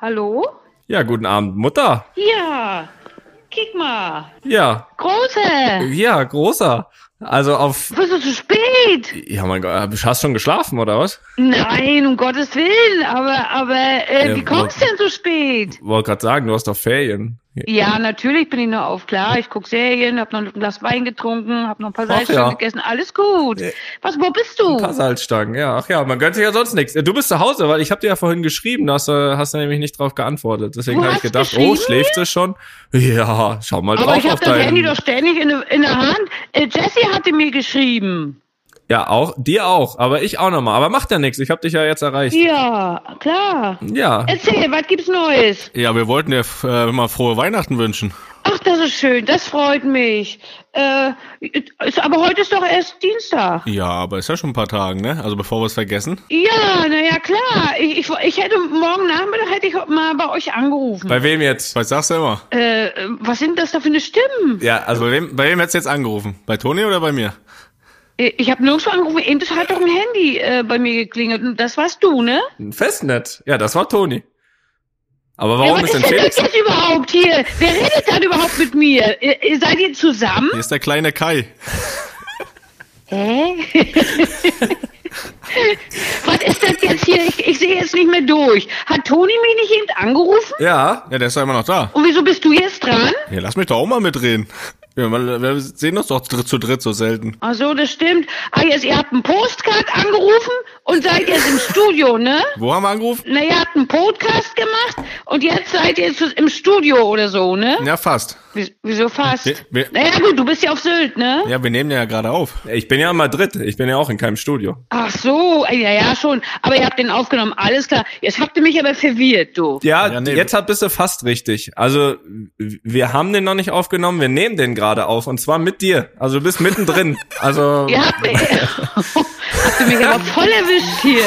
Hallo? Ja, guten Abend, Mutter. Ja, kick mal. Ja, Große, ja, großer. Also auf. bist du zu spät? Ja, mein Gott, hast du schon geschlafen oder was? Nein, um Gottes Willen, aber, aber, äh, Ja, wie kommst du denn so spät? Wollte gerade sagen, du hast doch Ferien. Ja, natürlich bin ich nur auf, klar, ich guck Serien, hab noch ein Glas Wein getrunken, hab noch ein paar Salzstangen ja. gegessen, alles gut. Was, wo bist Ein du? paar Salzstangen, ja. Ach ja, man gönnt sich ja sonst nichts. Du bist zu Hause, weil ich habe dir ja vorhin geschrieben, da hast du hast du nämlich nicht drauf geantwortet. Deswegen habe ich gedacht, oh, schläft sie schon? Ja, schau mal Aber drauf ich auf hab das Handy doch ständig in, der- in der Hand. Äh, Jessie hatte mir geschrieben. Ja, auch, dir auch, aber ich auch nochmal. Aber macht ja nichts, ich habe dich ja jetzt erreicht. Ja, klar. Ja. Erzähl, was gibt's Neues? Ja, wir wollten dir äh, mal frohe Weihnachten wünschen. Ach, das ist schön, das freut mich. Äh, ist, aber heute ist doch erst Dienstag. Ja, aber ist ja schon ein paar Tage, ne? Also bevor wir es vergessen. Ja, naja, klar. Ich, ich, ich hätte morgen Nachmittag hätte ich mal bei euch angerufen. Bei wem jetzt? Was sagst du immer? äh, was sind das da für eine Stimmen? Ja, also Bei wem, bei wem hättest du jetzt angerufen? Bei Toni oder bei mir? Äh, Ich habe nirgendwo angerufen. Eben das hat doch ein Handy äh, bei mir geklingelt. Und das warst du, ne? ein Festnetz. Ja, das war Toni. Aber Ja, warum was ist denn ist denn Felix? das jetzt überhaupt hier? Wer redet dann überhaupt mit mir? Seid ihr zusammen? Hier ist der kleine Kai. Hä? Was ist das jetzt hier? Ich, ich sehe jetzt nicht mehr durch. Hat Toni mich nicht eben angerufen? Ja, Ja, der ist ja immer noch da. Und wieso bist du jetzt dran? Ja, lass mich doch auch mal mitreden. Ja, weil wir sehen uns doch zu dritt so selten. Ach so, das stimmt. Ah, jetzt, ihr habt einen Postcard angerufen und seid jetzt im Studio, ne? Wo haben wir angerufen? Na, ihr habt einen Podcast gemacht und jetzt seid ihr jetzt im Studio oder so, ne? Ja, fast. Wie- Wieso fast? Wir- wir- naja, gut, du bist ja auf Sylt, ne? Ja, wir nehmen ja gerade auf. ich bin ja in Madrid. Ich bin ja auch in keinem Studio. Ach so, ja, ja, schon. Aber ihr habt den aufgenommen, alles klar. Jetzt habt ihr mich aber verwirrt, du. Ja, Ja, nee. jetzt bist du fast richtig. Also wir haben den noch nicht aufgenommen, wir nehmen den gerade auf und zwar mit dir. Also du bist mittendrin. Also Ihr habt, habt ihr mich aber voll erwischt hier.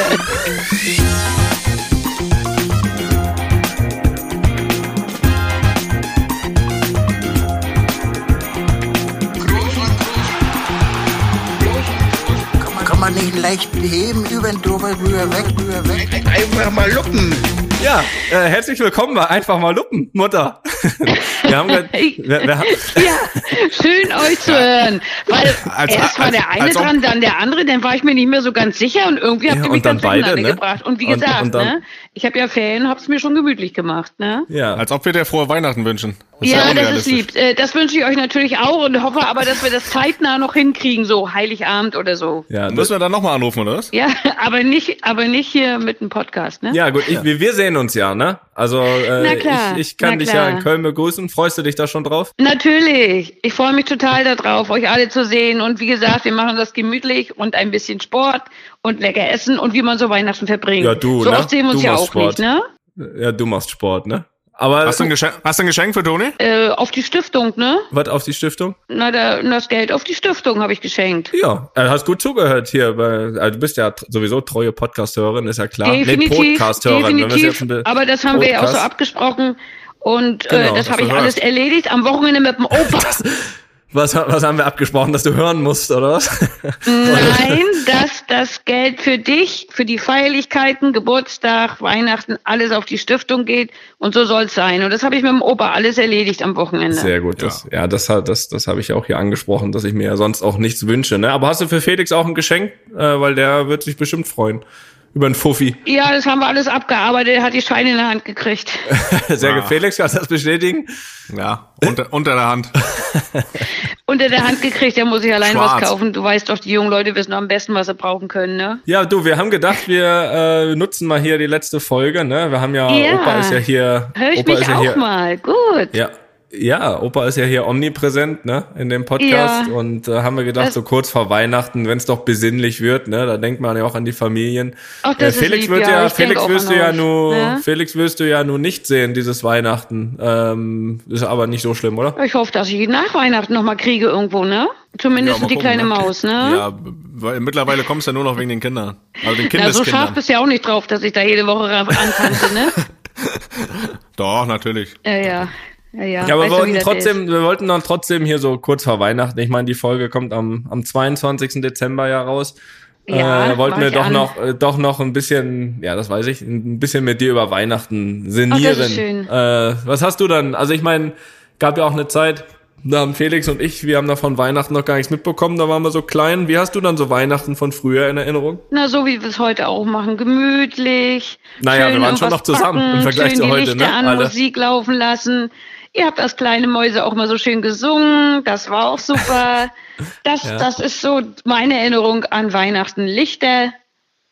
Kann man nicht leicht heben, über den drüber, rüber, weg, rüber, weg. Einfach mal luppen. Ja, äh, herzlich willkommen bei einfach mal Luppen, Mutter. wir haben grad, wir, wir, haben- Ja, schön euch zu hören. Weil Als- erst war als- der eine dran, dann der andere, dann war ich mir nicht mehr so ganz sicher und irgendwie habt Ja, ihr und mich dann beide, ne? gebracht. Und wie Und- gesagt, und dann- ne, ich habe ja Ferien, hab's mir schon gemütlich gemacht, ne? ja. Als ob wir dir frohe Weihnachten wünschen. Das Ja, das ist lieb. Äh, Das wünsche ich euch natürlich auch und hoffe aber, dass wir das zeitnah noch hinkriegen, so Heiligabend oder so. ja, Müssen wir dann nochmal anrufen, oder was? Ja, aber nicht, aber nicht hier mit dem Podcast, ne? ja, gut, ich, wir, wir sehen uns ja, ne? Also äh, ich, ich kann dich ja in Köln begrüßen. Freust du dich da schon drauf? Natürlich. Ich freue mich total darauf, euch alle zu sehen. Und wie gesagt, wir machen das gemütlich und ein bisschen Sport und lecker essen und wie man so Weihnachten verbringt. Ja, du, So ne? oft sehen wir uns Du ja auch Sport. nicht, ne? Ja, du machst Sport, ne? Aber Hast du ein Geschenk, hast du ein Geschenk für Toni? Äh, auf die Stiftung, ne? was auf die Stiftung? Na, da, das Geld auf die Stiftung habe ich geschenkt. Ja, äh, hast gut zugehört hier. Bei, also du bist ja sowieso treue Podcast-Hörerin, ist ja klar. Definitiv, nee, Podcast-Hörerin. definitiv. Aber das haben wir ja auch so Podcast- abgesprochen. Und Genau, äh, das habe das ich du alles erledigt am Wochenende mit dem Opa. Was, was haben wir abgesprochen, dass du hören musst, oder was? Nein, dass das Geld für dich, für die Feierlichkeiten, Geburtstag, Weihnachten, alles auf die Stiftung geht und so soll es sein. Und das habe ich mit dem Opa alles erledigt am Wochenende. Sehr gut. Das, ja, das, hat- das, das habe ich auch hier angesprochen, dass ich mir ja sonst auch nichts wünsche. Ne? Aber hast du für Felix auch ein Geschenk? Äh, weil der wird sich bestimmt freuen. Über einen Fuffi. Ja, das haben wir alles abgearbeitet, er hat die Scheine in der Hand gekriegt. Sehr Ah. gut. Felix, kannst du das bestätigen? Ja, unter, unter der Hand. Unter der Hand gekriegt, da muss ich allein Schwarz. was kaufen. Du weißt doch, die jungen Leute wissen am besten, was sie brauchen können, ne? Ja, du, wir haben gedacht, wir äh, nutzen mal hier die letzte Folge. Ne? Wir haben ja, Ja. Opa ist ja hier. Hör ich Opa mich ist ja auch hier, mal. Gut. Ja, ja, Opa ist ja hier omnipräsent, ne, in dem Podcast Ja. und äh, haben wir gedacht, Das- so kurz vor Weihnachten, wenn es doch besinnlich wird, ne, da denkt man ja auch an die Familien. Ach, das ist Felix lieb, wird ja, ja, ich denk Felix wirst du ja nur, ne? Felix wirst du ja nur nicht sehen dieses Weihnachten. Ähm, ist aber nicht so schlimm, oder? Ich hoffe, dass ich ihn nach Weihnachten noch mal kriege irgendwo, ne? Zumindest mal die gucken, kleine ne? Maus, ne? Ja, weil mittlerweile kommst du ja nur noch wegen den Kindern. Also den Na, so scharf Kindeskindern. bist du ja auch nicht drauf, dass ich da jede Woche ran- antanze, ne? Doch, natürlich. Ja, ja. Ja, ja. Aber wir wollten trotzdem, wir wollten dann trotzdem hier so kurz vor Weihnachten. Ich meine, die Folge kommt am, am 22. Dezember ja raus. Ja, äh, wollten wir doch an. noch, äh, doch noch ein bisschen, ja, das weiß ich, ein bisschen mit dir über Weihnachten sinnieren. schön. Äh, was hast du dann? Also ich meine, gab ja auch eine Zeit, da haben Felix und ich, wir haben da von Weihnachten noch gar nichts mitbekommen, da waren wir so klein. Wie hast du dann so Weihnachten von früher in Erinnerung? Na, so wie wir es heute auch machen. Gemütlich. Naja, schön wir waren schon noch zusammen im backen, Vergleich schön zu die heute, Lichter ne? an. Musik laufen lassen. Ihr habt als kleine Mäuse auch mal so schön gesungen. Das war auch super. Das, Ja. das ist so meine Erinnerung an Weihnachten. Lichter,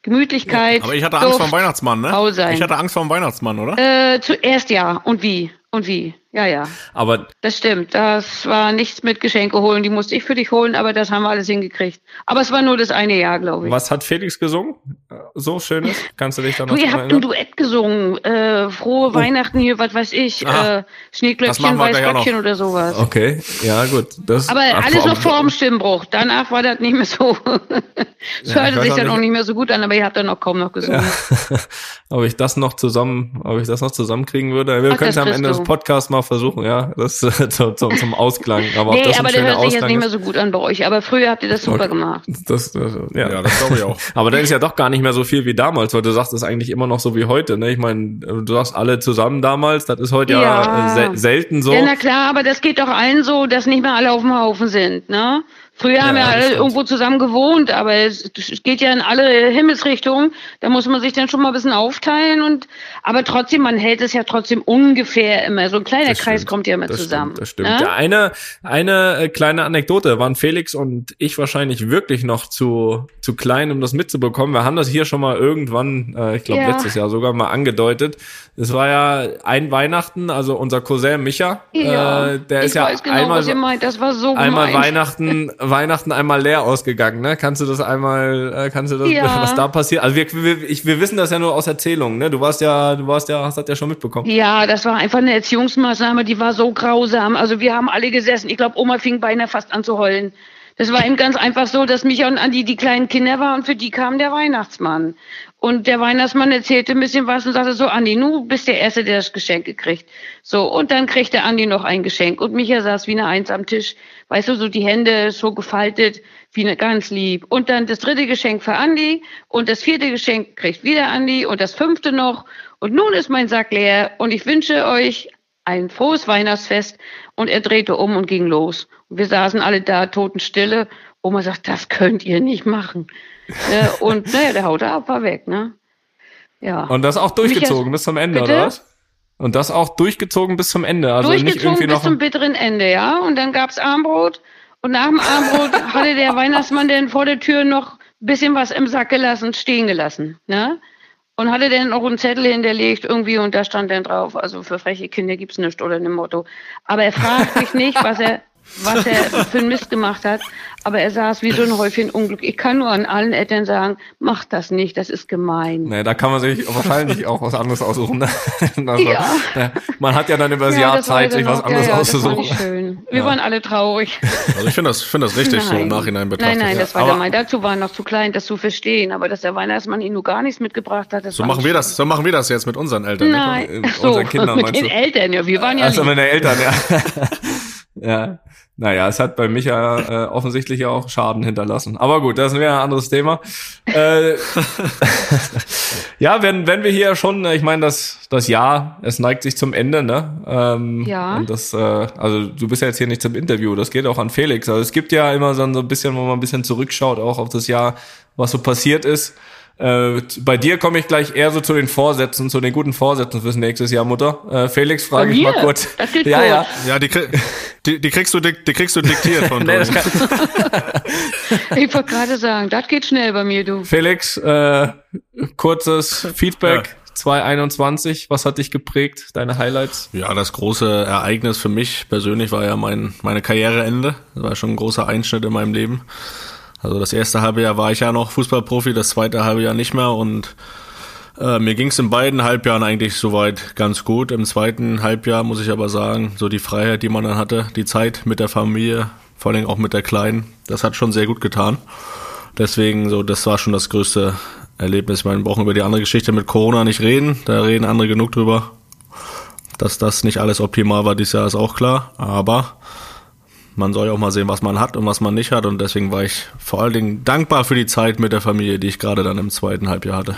Gemütlichkeit. Aber ich hatte Angst vor dem Weihnachtsmann, ne? Ich hatte Angst vor dem Weihnachtsmann, oder? Äh, zuerst ja. Und wie? Und wie? Ja, ja. Aber Das stimmt. Das war nichts mit Geschenke holen. Die musste ich für dich holen, aber das haben wir alles hingekriegt. Aber es war nur das eine Jahr, glaube ich. was hat Felix gesungen? So schönes? Kannst du dich da noch Du, ihr dran habt ein? Duett gesungen. Äh, frohe Weihnachten hier, was weiß ich. Oh. Aha. Äh, Schneeglöckchen, wir. Weißröckchen oder sowas. Okay, ja gut. Das, Aber alles noch vor dem Stimmbruch. Danach war das nicht mehr so. Es Ja, hörte sich dann auch nicht- mehr so gut an, aber ihr habt dann auch kaum noch gesungen. ob ich das noch zusammen, ob ich das noch zusammenkriegen würde. Wir Ach, können es am Ende Podcasts mal versuchen, ja, das äh, zu, zu, zum Ausklang. Aber nee, aber der hört sich jetzt nicht mehr so gut an bei euch. Aber früher habt ihr das super Okay. gemacht. das, das, ja. Ja, das glaube ich auch. Aber dann ist ja doch gar nicht mehr so viel wie damals, weil du sagst, das ist eigentlich immer noch so wie heute. Ne? Ich meine, du sagst alle zusammen damals, das ist heute ja, Ja. äh, sel selten so. Ja, na klar, aber das geht doch allen so, dass nicht mehr alle auf dem Haufen sind, ne? Früher haben Ja, ja das alle irgendwo zusammen gewohnt, aber es, es geht ja in alle Himmelsrichtungen. Da muss man sich dann schon mal ein bisschen aufteilen und, aber trotzdem, man hält es ja trotzdem ungefähr immer. So ein kleiner Das Kreis stimmt. kommt ja immer das zusammen. Stimmt, das stimmt. ne? Ja, eine, eine äh, kleine Anekdote waren Felix und ich wahrscheinlich wirklich noch zu, zu klein, um das mitzubekommen. Wir haben das hier schon mal irgendwann, äh, ich glaube Ja. letztes Jahr sogar mal angedeutet. Es war ja ein Weihnachten, also unser Cousin Micha, Ja, äh, der ich ist ja weiß genau, einmal, was ihr meint. Das war so einmal. Weihnachten, Weihnachten einmal leer ausgegangen, ne? Kannst du das einmal, äh, kannst du das, Ja. was da passiert? Also wir, wir, ich, wir wissen das ja nur aus Erzählungen, ne? Du warst ja, du warst ja, hast das ja schon mitbekommen. Ja, das war einfach eine Erziehungsmaßnahme, die war so grausam. Also wir haben alle gesessen. Ich glaube, Oma fing beinahe fast an zu heulen. Das war eben ganz einfach so, dass Micha und Andi die kleinen Kinder waren und für die kam der Weihnachtsmann. Und der Weihnachtsmann erzählte ein bisschen was und sagte so, Andi, du bist der Erste, der das Geschenk gekriegt. So, und dann kriegte Andi noch ein Geschenk. Und Micha saß wie eine Eins am Tisch. Weißt du, so die Hände so gefaltet, wie eine ganz lieb. Und dann das dritte Geschenk für Andi. Und das vierte Geschenk kriegt wieder Andi. Und das fünfte noch. Und nun ist mein Sack leer. Und ich wünsche euch ein frohes Weihnachtsfest. Und er drehte um und ging los. Und wir saßen alle da, totenstille. Oma sagt, das könnt ihr nicht machen. äh, und naja, der haute ab, war weg, ne? Ja. Und das auch durchgezogen bis zum Ende, Bitte? oder was? Und das auch durchgezogen bis zum Ende. Also nicht durchgezogen bis noch. zum bitteren Ende, ja. Und dann gab's Armbrot. Und nach dem Armbrot hatte der Weihnachtsmann dann vor der Tür noch ein bisschen was im Sack gelassen, stehen gelassen, ne? Und hatte dann auch einen Zettel hinterlegt irgendwie und da stand dann drauf, also für freche Kinder gibt's nichts oder ein Motto. Aber er fragt mich nicht, was er, was er für einen Mist gemacht hat. Aber er saß wie so ein Häufchen Unglück. Ich kann nur an allen Eltern sagen, macht das nicht, das ist gemein. Nee, da kann man sich wahrscheinlich auch was anderes aussuchen. ne? Also, Ja. ja, Man hat ja dann über das Jahr das Zeit, sich was noch- anderes ja, ja, Das war auszusuchen. nicht schön. Wir Ja. waren alle traurig. Also ich finde das, finde das richtig, so im Nachhinein betrachtet. Nein, nein, das war Aber- gemein. Dazu war er noch zu klein, das zu verstehen. Aber dass der Weihnachtsmann ihn nur gar nichts mitgebracht hat, das So war machen wir das, so machen wir das jetzt mit unseren Eltern. ne? Nein, Ach so, unseren Kindern mit den du? Eltern, ja, wir waren ja Also lieb. meine Eltern, ja. ja. Naja, es hat bei Micha äh, offensichtlich ja auch Schaden hinterlassen. Aber gut, das wäre ein anderes Thema. Äh, ja, wenn, wenn wir hier schon, äh, ich meine, das, das Jahr, es neigt sich zum Ende, ne? Ähm, Ja. Und das, äh, also du bist ja jetzt hier nicht zum Interview, das geht auch an Felix. Also es gibt ja immer so ein bisschen, wo man ein bisschen zurückschaut, auch auf das Jahr, was so passiert ist. Äh, bei dir komme ich gleich eher so zu den Vorsätzen, zu den guten Vorsätzen fürs nächste Jahr, Mutter. Äh, Felix, frage ich mal kurz. Das geht ja, gut. ja. Ja, die, die, die kriegst du, dik- die kriegst du diktiert von Nee, Ich wollte gerade sagen, das geht schnell bei mir, du. Felix, äh, kurzes Feedback. 2021, was hat dich geprägt? Deine Highlights? Ja, das große Ereignis für mich persönlich war ja mein, meine Karriereende. Das war schon ein großer Einschnitt in meinem Leben. Also das erste halbe Jahr war ich ja noch Fußballprofi, das zweite halbe Jahr nicht mehr und äh, mir ging es in beiden Halbjahren eigentlich soweit ganz gut. Im zweiten Halbjahr muss ich aber sagen, so die Freiheit, die man dann hatte, die Zeit mit der Familie, vor allem auch mit der Kleinen, das hat schon sehr gut getan. Deswegen so, das war schon das größte Erlebnis. Ich meine, wir brauchen über die andere Geschichte mit Corona nicht reden. Da reden andere genug drüber. Dass das nicht alles optimal war dieses Jahr, ist auch klar. Aber man soll ja auch mal sehen, was man hat und was man nicht hat. Und deswegen war ich vor allen Dingen dankbar für die Zeit mit der Familie, die ich gerade dann im zweiten Halbjahr hatte.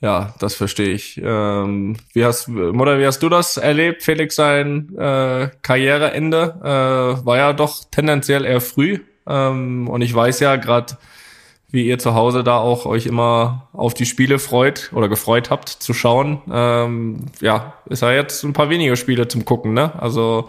Ja, das verstehe ich. Ähm, wie hast Mutter, wie hast du das erlebt? Felix sein äh, Karriereende äh, war ja doch tendenziell eher früh. Ähm, und ich weiß ja gerade, wie ihr zu Hause da auch euch immer auf die Spiele freut oder gefreut habt zu schauen. Ähm, ja, ist ja jetzt ein paar wenige Spiele zum gucken, ne? Also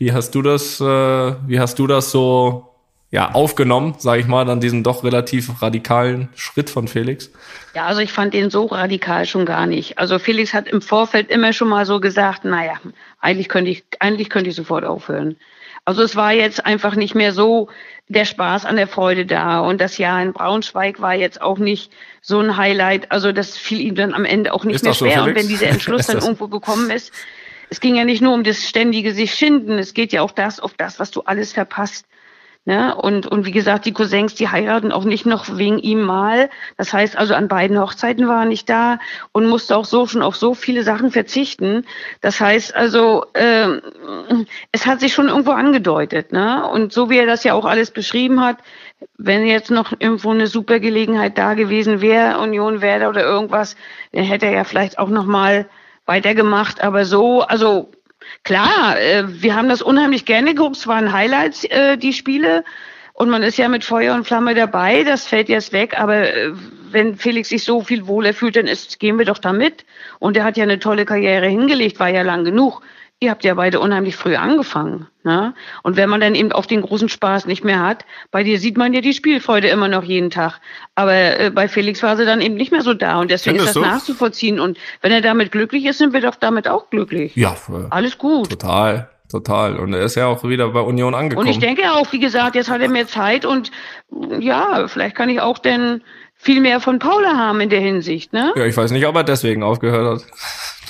wie hast du das, äh, wie hast du das so ja, aufgenommen, sage ich mal, dann diesen doch relativ radikalen Schritt von Felix? Ja, also ich fand den so radikal schon gar nicht. Also Felix hat im Vorfeld immer schon mal so gesagt, naja, eigentlich könnte ich, eigentlich könnte ich sofort aufhören. Also es war jetzt einfach nicht mehr so der Spaß an der Freude da. Und das Jahr in Braunschweig war jetzt auch nicht so ein Highlight. Also das fiel ihm dann am Ende auch nicht Ist mehr so, schwer. Felix? und wenn dieser Entschluss dann irgendwo gekommen ist, es ging ja nicht nur um das ständige sich schinden, es geht ja auch das, auf das, was du alles verpasst. Ne? Und, und wie gesagt, die Cousins, die heiraten auch nicht noch wegen ihm mal. Das heißt also, an beiden Hochzeiten war er nicht da und musste auch so schon auf so viele Sachen verzichten. Das heißt also, ähm, es hat sich schon irgendwo angedeutet. Ne? Und so wie er das ja auch alles beschrieben hat, wenn jetzt noch irgendwo eine super Gelegenheit da gewesen wäre, Union Werder oder irgendwas, dann hätte er ja vielleicht auch noch mal weitergemacht. Aber so, also Klar, äh, wir haben das unheimlich gerne geguckt. Es waren Highlights, äh, die Spiele. Und man ist ja mit Feuer und Flamme dabei. Das fällt jetzt weg. Aber äh, wenn Felix sich so viel wohler fühlt, dann ist, gehen wir doch damit. Und er hat ja eine tolle Karriere hingelegt, war ja lang genug. Ihr habt ja beide unheimlich früh angefangen. Ne? Und wenn man dann eben auf den großen Spaß nicht mehr hat, bei dir sieht man ja die Spielfreude immer noch jeden Tag. Aber äh, bei Felix war sie dann eben nicht mehr so da. Und deswegen Findest ist das du? nachzuvollziehen. Und wenn er damit glücklich ist, sind wir doch damit auch glücklich. Ja, äh, Alles gut. total, total. Und er ist ja auch wieder bei Union angekommen. Und ich denke auch, wie gesagt, jetzt hat er mehr Zeit und mm, ja, vielleicht kann ich auch denn viel mehr von Paula haben in der Hinsicht, ne? ja, ich weiß nicht, ob er deswegen aufgehört hat.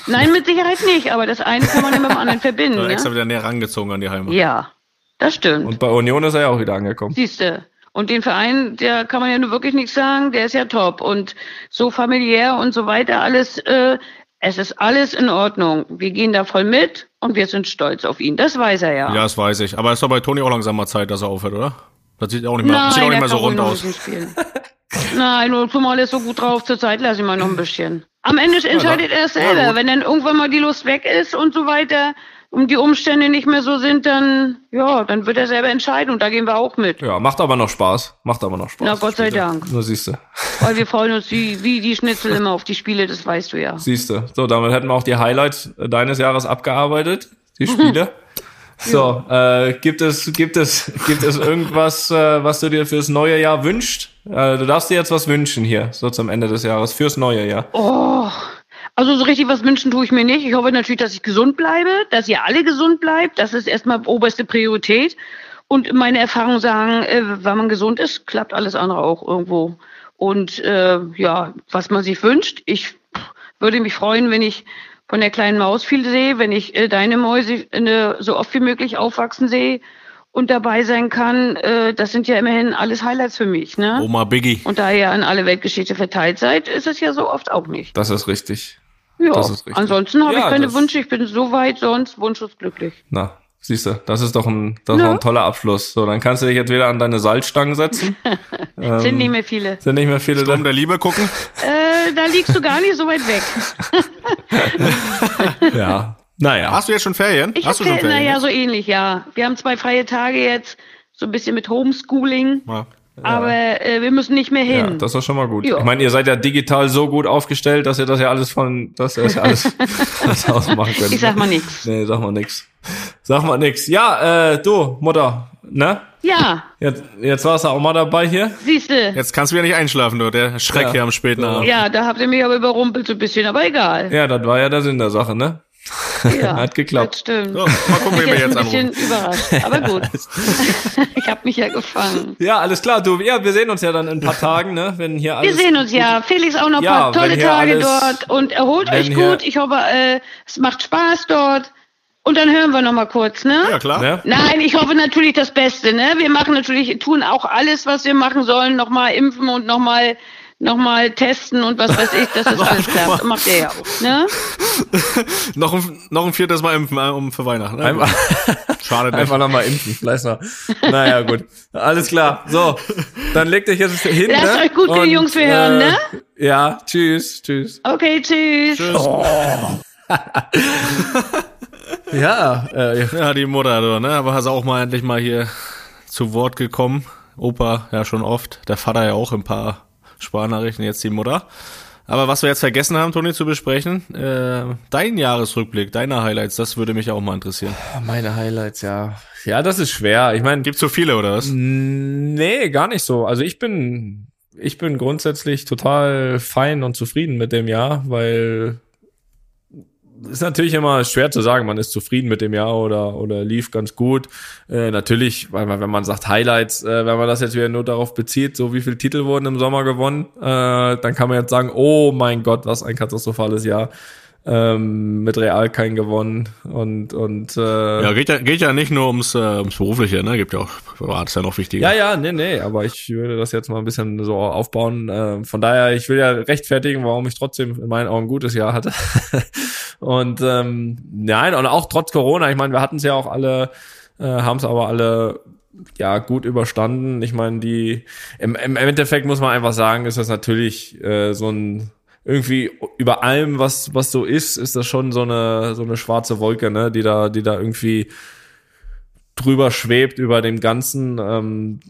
Nein, mit Sicherheit nicht, aber das eine kann man ja mit dem anderen verbinden, Dann extra ne? wieder näher rangezogen an die Heimat. Ja, das stimmt. Und bei Union ist er ja auch wieder angekommen. Siehste. Und den Verein, der kann man ja nur wirklich nichts sagen, der ist ja top und so familiär und so weiter, alles, äh, es ist alles in Ordnung. Wir gehen da voll mit und wir sind stolz auf ihn. Das weiß er ja. Ja, das weiß ich. Aber es ist doch bei Toni auch langsam mal Zeit, dass er aufhört, oder? Das sieht auch nicht mehr, sieht auch nicht mehr so rund aus. Nein, nur Pumal ist so gut drauf, zurzeit lasse ich mal noch ein bisschen. Am Ende entscheidet er es selber. Wenn dann irgendwann mal die Lust weg ist und so weiter, und die Umstände nicht mehr so sind, dann, ja, dann wird er selber entscheiden und da gehen wir auch mit. Ja, macht aber noch Spaß. Macht aber noch Spaß. Na, Gott sei Dank. Nur siehste. Weil wir freuen uns wie, wie die Schnitzel immer auf die Spiele, das weißt du ja. Siehste. So, damit hätten wir auch die Highlights äh, deines Jahres abgearbeitet. Die Spiele. So, äh, gibt es, gibt es, gibt es irgendwas, äh, was du dir fürs neue Jahr wünschst? Äh, du darfst dir jetzt was wünschen hier, so zum Ende des Jahres, fürs neue Jahr. Oh, also so richtig was wünschen tue ich mir nicht. Ich hoffe natürlich, dass ich gesund bleibe, dass ihr alle gesund bleibt. Das ist erstmal oberste Priorität. Und meine Erfahrungen sagen, äh, wenn man gesund ist, klappt alles andere auch irgendwo. Und äh, ja, was man sich wünscht, ich würde mich freuen, wenn ich von der kleinen Maus viel sehe, wenn ich äh, deine Mäuse äh, so oft wie möglich aufwachsen sehe und dabei sein kann. Äh, das sind ja immerhin alles Highlights für mich. Ne? Oma Biggie. Und da ihr an alle Weltgeschichte verteilt seid, ist es ja so oft auch nicht. Das ist richtig. Ja, Das ist richtig. ansonsten habe Ja, ich keine Wünsche. Ich bin soweit sonst wunschlos glücklich. Na, siehst du, das ist doch ein, das ist Ja. doch ein toller Abschluss. So, dann kannst du dich jetzt wieder an deine Salzstangen setzen. Ähm. Sind nicht mehr viele. Sind nicht mehr viele da. Um der Liebe gucken. Äh, da liegst du gar nicht so weit weg. Ja. Naja. Hast du jetzt schon Ferien? Ich Hast du habe, schon Ferien? naja, so ähnlich, ja. Wir haben zwei freie Tage jetzt, so ein bisschen mit Homeschooling, Ja. Aber äh, wir müssen nicht mehr Ja, hin. das ist schon mal gut. Ja. Ich meine, ihr seid ja digital so gut aufgestellt, dass ihr das ja alles von, dass ihr das ja alles alles ausmachen könnt. ich sag mal nichts. Nee, sag mal nix. Sag mal nix. Ja, äh, du, Mutter, ne? Ja, Jetzt, jetzt warst du auch mal dabei hier. siehste. Jetzt kannst du wieder nicht einschlafen, du. Der Schreck Ja. hier am späten Abend. Ja, da habt ihr mich aber überrumpelt so ein bisschen, aber egal. Ja, das war ja der Sinn der Sache, ne? Ja, Hat geklappt. Das stimmt. So, mal gucken, wen wir ich jetzt bin ein anrufen. bisschen überrascht, aber gut. ich habe mich ja gefangen. Ja, alles klar, du, ja, wir sehen uns ja dann in ein paar Tagen, ne? Wenn hier Wir alles. sehen uns ja. Felix auch noch ein Ja, paar tolle Tage alles- dort und erholt euch hier- gut. Ich hoffe, äh, es macht Spaß dort. Und dann hören wir noch mal kurz, ne? Ja, klar. Ne? Nein, ich hoffe natürlich das Beste, ne? Wir machen natürlich, tun auch alles, was wir machen sollen, nochmal impfen und nochmal nochmal testen und was weiß ich, dass das alles klappt. Macht er ja auch, ne? noch, ein, noch ein viertes Mal impfen äh, um für Weihnachten. Ne? Einmal, Schade nicht. einfach nochmal impfen, vielleicht noch. Naja, gut. Alles klar. So, dann legt euch jetzt hin. Lasst ne? euch gut gehen, Jungs, wir hören, ne? Ja, tschüss, tschüss. Okay, tschüss. Ja, äh, Ja, die Mutter, du, ne? Aber hast auch mal endlich mal hier zu Wort gekommen. Opa ja schon oft, der Vater ja auch ein paar Sparnachrichten, jetzt die Mutter. Aber was wir jetzt vergessen haben, Toni, zu besprechen, äh, dein Jahresrückblick, deine Highlights, das würde mich auch mal interessieren. meine Highlights, ja. Ja, das ist schwer. Ich meine, Gibt's so viele oder was? Nee, gar nicht so. Also ich bin, ich bin grundsätzlich total fein und zufrieden mit dem Jahr, weil ist natürlich immer schwer zu sagen, man ist zufrieden mit dem Jahr oder oder lief ganz gut. Äh, natürlich, weil man, wenn man sagt Highlights, äh, wenn man das jetzt wieder nur darauf bezieht, so wie viele Titel wurden im Sommer gewonnen, äh, dann kann man jetzt sagen, oh mein Gott, was ein katastrophales Jahr. Ähm, mit Real kein gewonnen und und äh, Ja, geht ja, geht ja nicht nur ums, äh, ums Berufliche, ne? Gibt ja auch privat, ist ja noch wichtiger. Ja, ja, nee, nee, aber ich würde das jetzt mal ein bisschen so aufbauen. Äh, von daher, ich will ja rechtfertigen, warum ich trotzdem in meinen Augen ein gutes Jahr hatte. und ähm, nein, und auch trotz Corona, ich meine, wir hatten es ja auch alle, äh, haben es aber alle ja gut überstanden. Ich meine, die im, im Endeffekt muss man einfach sagen, ist das natürlich äh, so ein irgendwie über allem, was was so ist, ist das schon so eine so eine schwarze Wolke, ne, die da die da irgendwie drüber schwebt über dem Ganzen, ähm,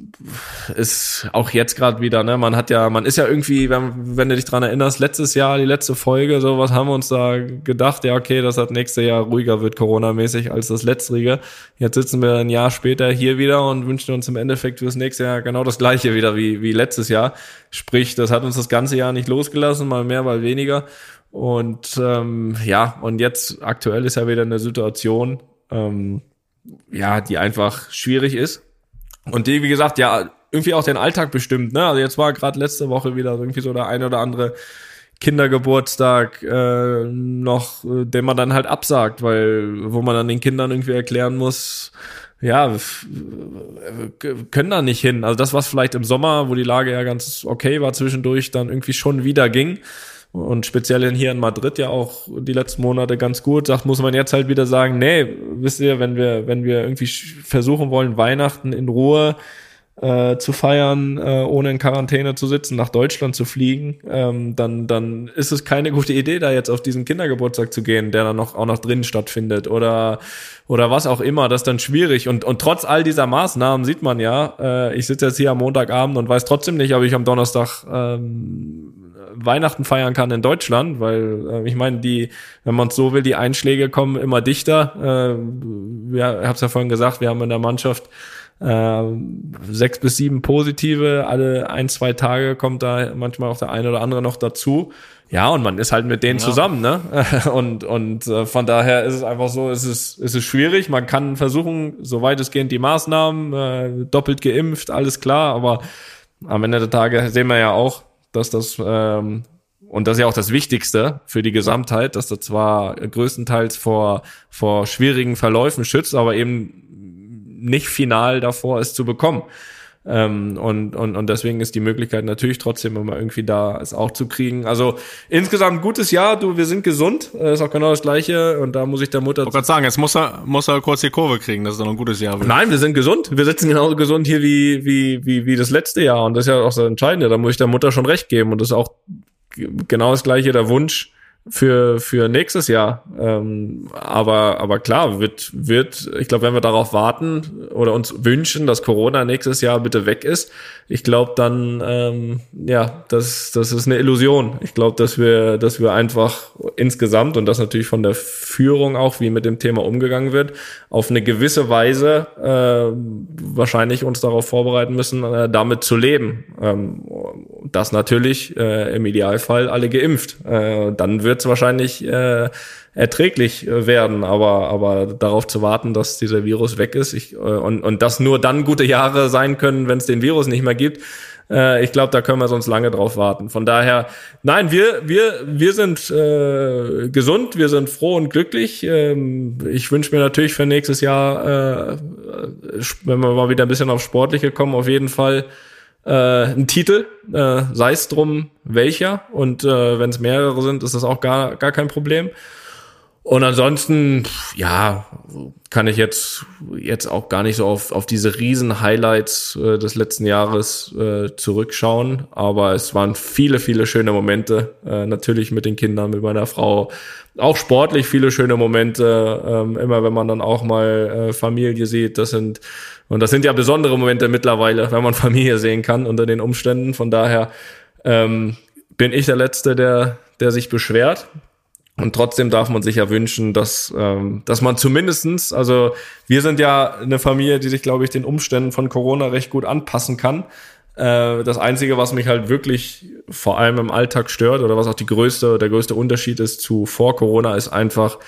ist auch jetzt gerade wieder, ne? Man hat ja, man ist ja irgendwie, wenn, wenn du dich dran erinnerst, letztes Jahr, die letzte Folge, so was haben wir uns da gedacht, ja, okay, das nächste Jahr ruhiger wird, Corona-mäßig, als das letztrige. Jetzt sitzen wir ein Jahr später hier wieder und wünschen uns im Endeffekt fürs nächste Jahr genau das gleiche wieder wie, wie letztes Jahr. Sprich, das hat uns das ganze Jahr nicht losgelassen, mal mehr, mal weniger. Und ähm, ja, und jetzt aktuell ist ja wieder eine Situation, ähm, ja, die einfach schwierig ist. Und die, wie gesagt, ja, irgendwie auch den Alltag bestimmt, ne? Also jetzt war gerade letzte Woche wieder irgendwie so der ein oder andere Kindergeburtstag äh, noch, äh, den man dann halt absagt, weil, wo man dann den Kindern irgendwie erklären muss, ja, f- äh, können da nicht hin. Also das, was vielleicht im Sommer, wo die Lage ja ganz okay war zwischendurch, dann irgendwie schon wieder ging. Und speziell hier in Madrid ja auch die letzten Monate ganz gut, sagt, muss man jetzt halt wieder sagen, nee, wisst ihr, wenn wir, wenn wir irgendwie versuchen wollen, Weihnachten in Ruhe äh, zu feiern, äh, ohne in Quarantäne zu sitzen, nach Deutschland zu fliegen, ähm, dann, dann ist es keine gute Idee, da jetzt auf diesen Kindergeburtstag zu gehen, der dann noch auch noch drinnen stattfindet oder oder was auch immer, das ist dann schwierig. Und, und trotz all dieser Maßnahmen sieht man ja, äh, ich sitze jetzt hier am Montagabend und weiß trotzdem nicht, ob ich am Donnerstag ähm, Weihnachten feiern kann in Deutschland, weil äh, ich meine, die, wenn man es so will, die Einschläge kommen immer dichter. Äh, wir, ich habe es ja vorhin gesagt, wir haben in der Mannschaft äh, sechs bis sieben positive, alle ein, zwei Tage kommt da manchmal auch der eine oder andere noch dazu. Ja, und man ist halt mit denen Ja. zusammen, ne? Und, und äh, von daher ist es einfach so, es ist, es ist schwierig. Man kann versuchen, so weitestgehend die Maßnahmen, äh, doppelt geimpft, alles klar, aber am Ende der Tage sehen wir ja auch, dass das ähm, und das ist ja auch das Wichtigste für die Gesamtheit, dass das zwar größtenteils vor vor schwierigen Verläufen schützt, aber eben nicht final davor es zu bekommen. Ähm, und, und, und deswegen ist die Möglichkeit natürlich trotzdem immer irgendwie da, es auch zu kriegen. Also insgesamt gutes Jahr, du, wir sind gesund, äh, ist auch genau das Gleiche und da muss ich der Mutter Ich wollte gerade sagen, jetzt muss er, muss er kurz die Kurve kriegen, dass es noch ein gutes Jahr wird. Nein, wir sind gesund. Wir sitzen genauso gesund hier wie, wie, wie, wie das letzte Jahr. Und das ist ja auch das Entscheidende. Da muss ich der Mutter schon recht geben. Und das ist auch genau das gleiche der Wunsch für, für nächstes Jahr. Ähm, aber, aber klar, wird, wird, ich glaube, wenn wir darauf warten oder uns wünschen, dass Corona nächstes Jahr bitte weg ist, ich glaube dann, ähm, ja, das, das ist eine Illusion. Ich glaube, dass wir, dass wir einfach insgesamt und das natürlich von der Führung auch, wie mit dem Thema umgegangen wird, auf eine gewisse Weise äh, wahrscheinlich uns darauf vorbereiten müssen, äh, damit zu leben. Ähm, das natürlich äh, im Idealfall alle geimpft. Äh, dann wird es wahrscheinlich äh, erträglich äh, werden, aber aber darauf zu warten, dass dieser Virus weg ist ich, äh, und und das nur dann gute Jahre sein können, wenn es den Virus nicht mehr gibt. Äh, ich glaube, da können wir sonst lange drauf warten. Von daher, nein, wir wir wir sind äh, gesund, wir sind froh und glücklich. Ähm, ich wünsche mir natürlich für nächstes Jahr, äh, wenn wir mal wieder ein bisschen auf Sportliche kommen, auf jeden Fall äh, einen Titel, äh, sei es drum welcher. Und äh, wenn es mehrere sind, ist das auch gar, gar kein Problem. Und ansonsten, ja, kann ich jetzt, jetzt auch gar nicht so auf, auf diese riesen Highlights äh, des letzten Jahres äh, zurückschauen. Aber es waren viele, viele schöne Momente. Äh, natürlich mit den Kindern, mit meiner Frau. Auch sportlich viele schöne Momente. Ähm, immer wenn man dann auch mal äh, Familie sieht. Das sind, und das sind ja besondere Momente mittlerweile, wenn man Familie sehen kann unter den Umständen. Von daher ähm, bin ich der Letzte, der, der sich beschwert. Und trotzdem darf man sich ja wünschen, dass, ähm, dass man zumindestens, also wir sind ja eine Familie, die sich, glaube ich, den Umständen von Corona recht gut anpassen kann. Äh, das Einzige, was mich halt wirklich vor allem im Alltag stört oder was auch die größte, der größte Unterschied ist zu vor Corona, ist einfach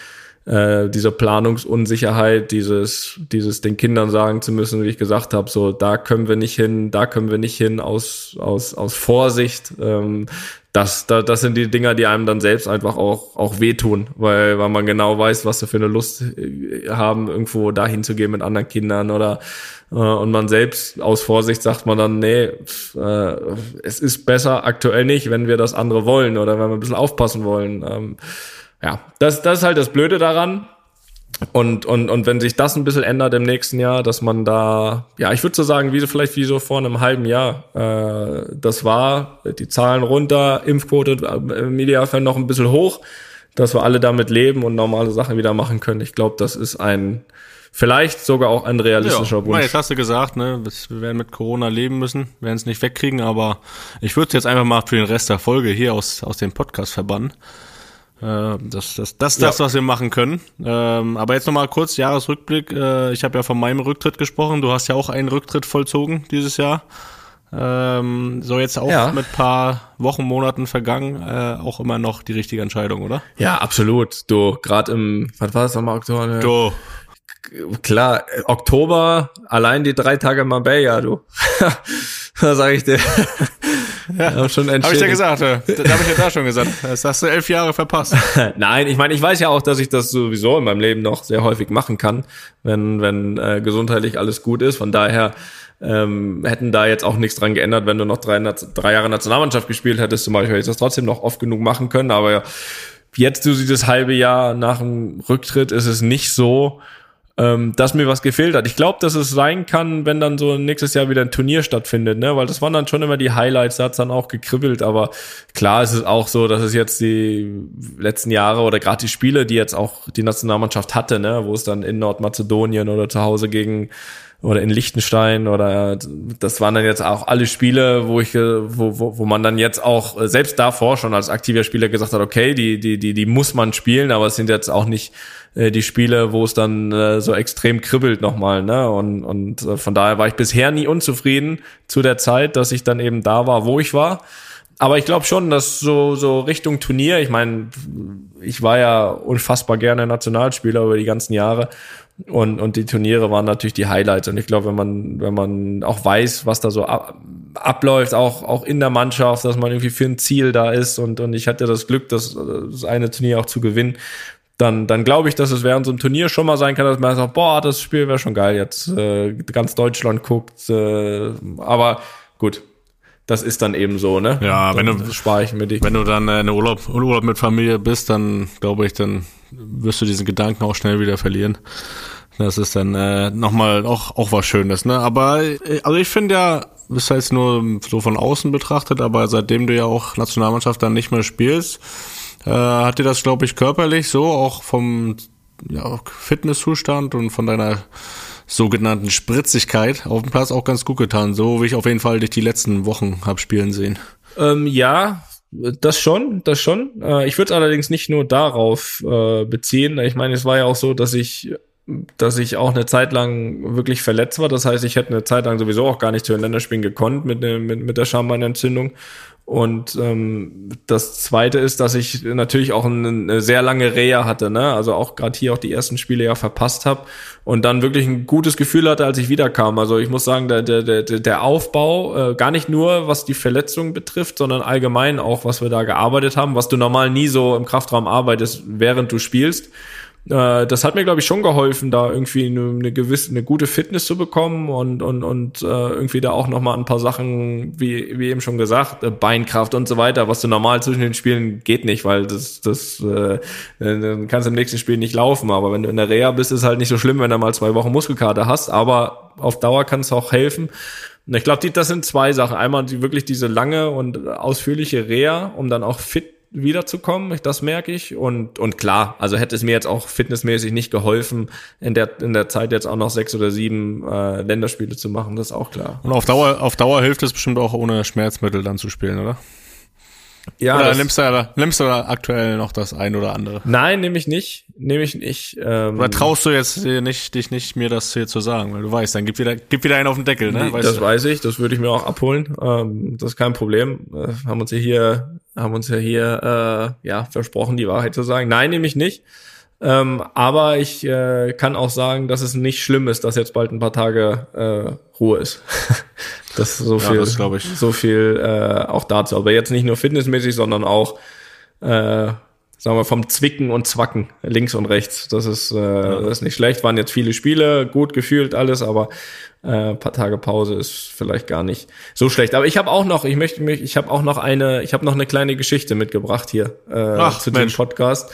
äh, diese Planungsunsicherheit, dieses, dieses den Kindern sagen zu müssen, wie ich gesagt habe, so da können wir nicht hin, da können wir nicht hin aus aus aus Vorsicht. Ähm, das, das, das sind die Dinger, die einem dann selbst einfach auch, auch wehtun, weil, weil man genau weiß, was sie für eine Lust äh, haben, irgendwo dahin zu gehen mit anderen Kindern oder äh, und man selbst aus Vorsicht sagt man dann, nee, äh, es ist besser aktuell nicht, wenn wir das andere wollen oder wenn wir ein bisschen aufpassen wollen. Ähm, ja, das, das ist halt das Blöde daran. Und, und, und wenn sich das ein bisschen ändert im nächsten Jahr, dass man da, ja, ich würde so sagen, wie so vielleicht wie so vor einem halben Jahr, äh, das war, die Zahlen runter, Impfquote äh, im Idealfall noch ein bisschen hoch, dass wir alle damit leben und normale Sachen wieder machen können. Ich glaube, das ist ein, vielleicht sogar auch ein realistischer ja, Wunsch. Jetzt hast du gesagt, ne, wir werden mit Corona leben müssen, werden es nicht wegkriegen, aber ich würde jetzt einfach mal für den Rest der Folge hier aus, aus dem Podcast verbannen. Äh, das, das, das ist das, ja. was wir machen können. Ähm, aber jetzt nochmal kurz Jahresrückblick. Äh, ich habe ja von meinem Rücktritt gesprochen. Du hast ja auch einen Rücktritt vollzogen dieses Jahr. Ähm, so jetzt auch ja. mit paar Wochen, Monaten vergangen, äh, auch immer noch die richtige Entscheidung, oder? Ja, absolut. Du, gerade im, was war das nochmal, Oktober? Du. Klar, Oktober, allein die drei Tage Marbella, du. da sage ich dir. Ja, schon Habe ich ja gesagt, äh, da habe ich ja da schon gesagt. Das hast du elf Jahre verpasst. Nein, ich meine, ich weiß ja auch, dass ich das sowieso in meinem Leben noch sehr häufig machen kann, wenn, wenn äh, gesundheitlich alles gut ist. Von daher ähm, hätten da jetzt auch nichts dran geändert, wenn du noch drei, drei Jahre Nationalmannschaft gespielt hättest, zum Beispiel, hätte ich das trotzdem noch oft genug machen können. Aber jetzt, du dieses halbe Jahr nach dem Rücktritt, ist es nicht so, ähm, dass mir was gefehlt hat. Ich glaube, dass es sein kann, wenn dann so nächstes Jahr wieder ein Turnier stattfindet, ne? Weil das waren dann schon immer die Highlights, da hat's dann auch gekribbelt, aber klar ist es auch so, dass es jetzt die letzten Jahre oder gerade die Spiele, die jetzt auch die Nationalmannschaft hatte, ne, wo es dann in Nordmazedonien oder zu Hause gegen oder in Liechtenstein oder das waren dann jetzt auch alle Spiele, wo ich wo, wo, wo man dann jetzt auch selbst davor schon als aktiver Spieler gesagt hat, okay, die die die die muss man spielen, aber es sind jetzt auch nicht äh, die Spiele, wo es dann äh, so extrem kribbelt nochmal. Ne? Und, und äh, von daher war ich bisher nie unzufrieden zu der Zeit, dass ich dann eben da war, wo ich war. Aber ich glaube schon, dass so, so Richtung Turnier, ich meine, ich war ja unfassbar gerne Nationalspieler über die ganzen Jahre. Und, und die Turniere waren natürlich die Highlights. Und ich glaube, wenn man, wenn man auch weiß, was da so ab, abläuft, auch, auch in der Mannschaft, dass man irgendwie für ein Ziel da ist. Und, und ich hatte das Glück, das, das eine Turnier auch zu gewinnen dann, dann glaube ich, dass es während so einem Turnier schon mal sein kann, dass man sagt, boah, das Spiel wäre schon geil, jetzt äh, ganz Deutschland guckt. Äh, aber gut, das ist dann eben so, ne? Ja, dann wenn du spare ich mir dich. Wenn du dann in Urlaub, Urlaub mit Familie bist, dann glaube ich, dann wirst du diesen Gedanken auch schnell wieder verlieren. Das ist dann äh, nochmal auch, auch was Schönes, ne? Aber äh, also ich finde ja, das heißt nur so von außen betrachtet, aber seitdem du ja auch Nationalmannschaft dann nicht mehr spielst, äh, hat dir das, glaube ich, körperlich so auch vom ja, Fitnesszustand und von deiner sogenannten Spritzigkeit auf dem Platz auch ganz gut getan, so wie ich auf jeden Fall dich die letzten Wochen hab spielen sehen. Ähm, ja, das schon, das schon. Äh, ich würde allerdings nicht nur darauf äh, beziehen. Ich meine, es war ja auch so, dass ich dass ich auch eine Zeit lang wirklich verletzt war. Das heißt, ich hätte eine Zeit lang sowieso auch gar nicht zu den Länderspielen gekonnt mit, mit, mit der Schambeinentzündung. Und ähm, das Zweite ist, dass ich natürlich auch eine, eine sehr lange Reha hatte, ne? Also auch gerade hier auch die ersten Spiele ja verpasst habe und dann wirklich ein gutes Gefühl hatte, als ich wiederkam. Also ich muss sagen, der, der, der, der Aufbau, äh, gar nicht nur was die Verletzungen betrifft, sondern allgemein auch, was wir da gearbeitet haben, was du normal nie so im Kraftraum arbeitest, während du spielst Äh, das hat mir, glaube ich, schon geholfen, da irgendwie eine, eine gewisse, eine gute Fitness zu bekommen und, und, und äh, irgendwie da auch nochmal ein paar Sachen, wie, wie eben schon gesagt, äh, Beinkraft und so weiter, was du normal zwischen den Spielen geht nicht, weil das, das äh, dann kannst du im nächsten Spiel nicht laufen. Aber wenn du in der Reha bist, ist halt nicht so schlimm, wenn du mal zwei Wochen Muskelkater hast, aber auf Dauer kann es auch helfen. Und ich glaube, das sind zwei Sachen. Einmal die, wirklich diese lange und ausführliche Reha, um dann auch fit wiederzukommen, das merke ich. Und, und klar, also hätte es mir jetzt auch fitnessmäßig nicht geholfen, in der, in der Zeit jetzt auch noch sechs oder sieben äh, Länderspiele zu machen, das ist auch klar. Und auf Dauer, auf Dauer hilft es bestimmt auch ohne Schmerzmittel dann zu spielen, oder? Ja, oder nimmst du, da, nimmst du da aktuell noch das ein oder andere? Nein, nehme ich nicht. Nehme ich nicht. Ähm, oder traust du jetzt nicht, dich nicht, mir das hier zu sagen? Weil du weißt, dann gib wieder, gib wieder einen auf den Deckel, ne? Weißt das du? weiß ich, das würde ich mir auch abholen. Ähm, das ist kein Problem. Wir haben uns ja hier, haben uns ja hier, äh, ja, versprochen, die Wahrheit zu sagen. Nein, nehme ich nicht. Ähm, aber ich äh, kann auch sagen, dass es nicht schlimm ist, dass jetzt bald ein paar Tage äh, Ruhe ist. das ist so viel, ja, das so viel äh, auch dazu. Aber jetzt nicht nur fitnessmäßig, sondern auch äh, sagen wir vom Zwicken und Zwacken links und rechts. Das ist, äh, ja. das ist nicht schlecht. Waren jetzt viele Spiele, gut gefühlt alles, aber äh, paar Tage Pause ist vielleicht gar nicht so schlecht. Aber ich habe auch noch, ich möchte mich, ich habe auch noch eine, ich habe noch eine kleine Geschichte mitgebracht hier äh, Ach, zu Mensch. dem Podcast.